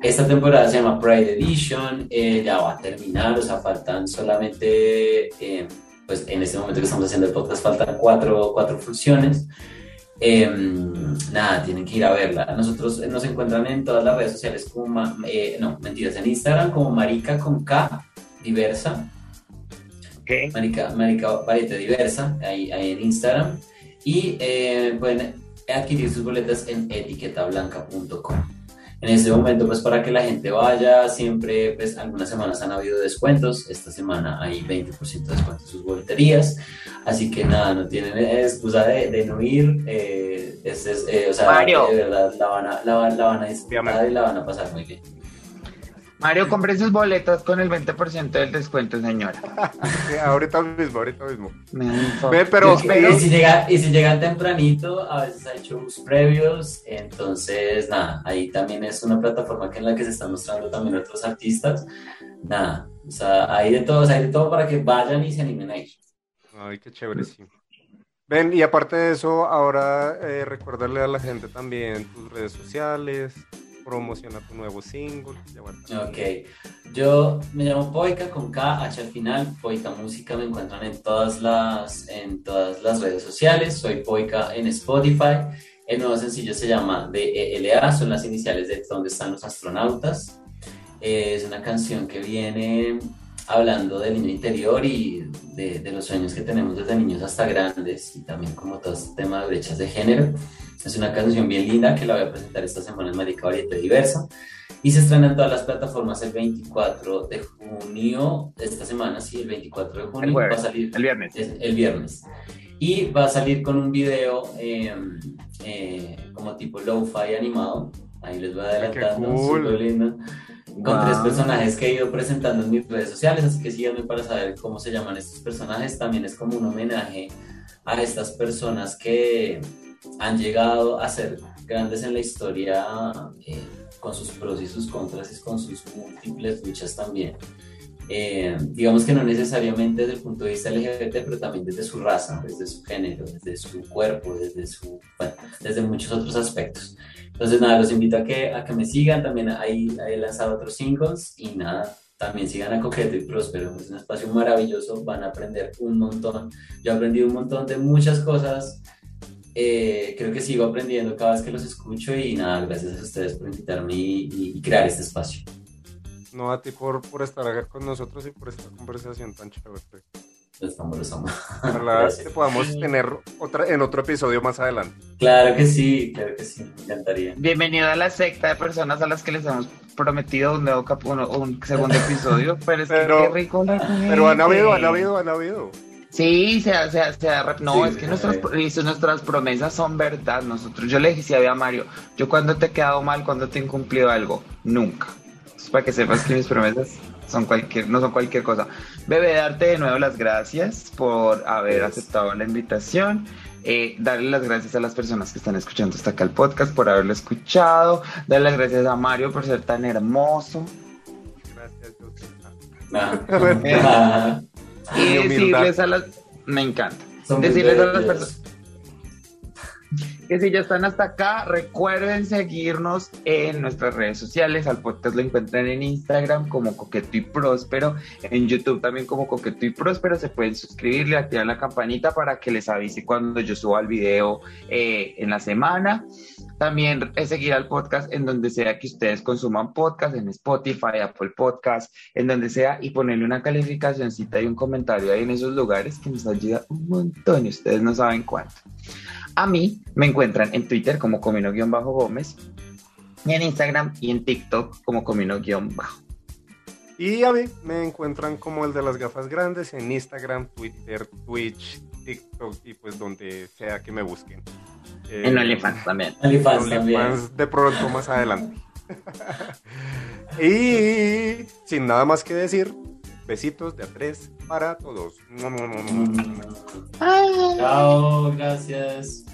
Esta temporada se llama Pride Edition, eh, ya va a terminar, o sea, faltan solamente, eh, pues en este momento que estamos haciendo el podcast, faltan cuatro, cuatro funciones. Em, nada, tienen que ir a verla. Nosotros nos encuentran en todas las redes sociales como, no, mentiras, en Instagram como Marica con K, diversa. Marica, Marica Vareta Diversa, ahí, ahí, en Instagram. Y eh, pueden adquirir sus boletas en etiquetablanca.com. En este momento, pues para que la gente vaya, siempre, pues algunas semanas han habido descuentos. Esta semana hay 20% de descuento en sus boleterías. Así que nada, no tienen excusa de, de no ir. Eh, eh, o sea, de verdad la van a, la, la van a disfrutar y la van a pasar muy bien. Mario, compre sus boletos con el 20% del descuento, señora. ahorita mismo, ahorita mismo. pero, Y, si llega, y si llegan tempranito, a veces hay shows previos, entonces nada, ahí también es una plataforma que en la que se están mostrando también otros artistas. Nada, o sea, hay de todo, hay de todo para que vayan y se animen a ir. Ay, qué chévere, sí. Ven, y aparte de eso, ahora eh, recordarle a la gente también tus redes sociales, promociona tu nuevo single. Ok, yo me llamo Poika con K, H al final, Poika Música, me encuentran en todas las, en todas las redes sociales, soy Poika en Spotify, el nuevo sencillo se llama DELA, son las iniciales de donde están los astronautas, es una canción que viene hablando del niño interior y de, de, los sueños que tenemos desde niños hasta grandes y también como todo este tema de brechas de género. Es una canción bien linda que la voy a presentar esta semana en Marica Varieta Diversa y se estrena en todas las plataformas el 24 de junio, esta semana, sí, el 24 de junio. va a salir el viernes. El viernes. Y va a salir con un video em, eh, como tipo lo-fi animado. Ahí les voy adelantando, súper lindo. Con tres personajes que he ido presentando en mis redes sociales, así que síganme para saber cómo se llaman estos personajes. También es como un homenaje a estas personas que han llegado a ser grandes en la historia eh, con sus pros y sus contras y con sus múltiples luchas también. Eh, digamos que no necesariamente desde el punto de vista LGBT, pero también desde su raza, desde su género, desde su cuerpo, desde, su, desde muchos otros aspectos. Entonces, nada, los invito a que, a que me sigan, también ahí he lanzado otros singles y nada, también sigan a Coqueto y Próspero, es un espacio maravilloso, van a aprender un montón. Yo he aprendido un montón de muchas cosas eh, creo que sigo aprendiendo cada vez que los escucho y nada, gracias a ustedes por invitarme y, crear este espacio. No, a ti por, por estar acá con nosotros y por esta conversación tan chévere. Estamos, estamos. Ojalá que podamos tener otra, en otro episodio más adelante. Claro que sí, claro que sí, me encantaría. Bienvenido a la secta de personas a las que les hemos prometido un nuevo un segundo episodio, pero es que qué rico Pero han habido, han habido, han habido. Sí, se se no, Sí, es que nuestras, nuestras promesas son verdad. Nosotros, yo le dije a Mario, yo cuando te he quedado mal, cuando te he incumplido algo, nunca. Es para que sepas que mis promesas son cualquier, no son cualquier cosa. Bebé, darte de nuevo las gracias por haber aceptado la invitación. Eh, darle las gracias a las personas que están escuchando hasta acá el podcast por haberlo escuchado. Darle las gracias a Mario por ser tan hermoso. Gracias, José. Ah. Y decirles a las... Me encanta. Son Decirles a las personas que si ya están hasta acá, recuerden seguirnos en nuestras redes sociales. Al podcast lo encuentran en Instagram como Coqueto y Próspero, en YouTube también como Coqueto y Próspero. Se pueden suscribir, le activan la campanita para que les avise cuando yo suba el video eh, en la semana. También seguir al podcast en donde sea que ustedes consuman podcast, en Spotify, Apple Podcast, en donde sea, y ponerle una calificacióncita y un comentario ahí en esos lugares que nos ayuda un montón y ustedes no saben cuánto. A mí me encuentran en Twitter como Comino-Gómez y en Instagram y en TikTok como Comino-Bajo. Y a mí me encuentran como el de las gafas grandes en Instagram, Twitter, Twitch, TikTok y pues donde sea que me busquen. Eh, En OnlyFans también. OnlyFans también. De pronto más adelante. y sin nada más que decir, besitos de a tres para todos. Chao, gracias.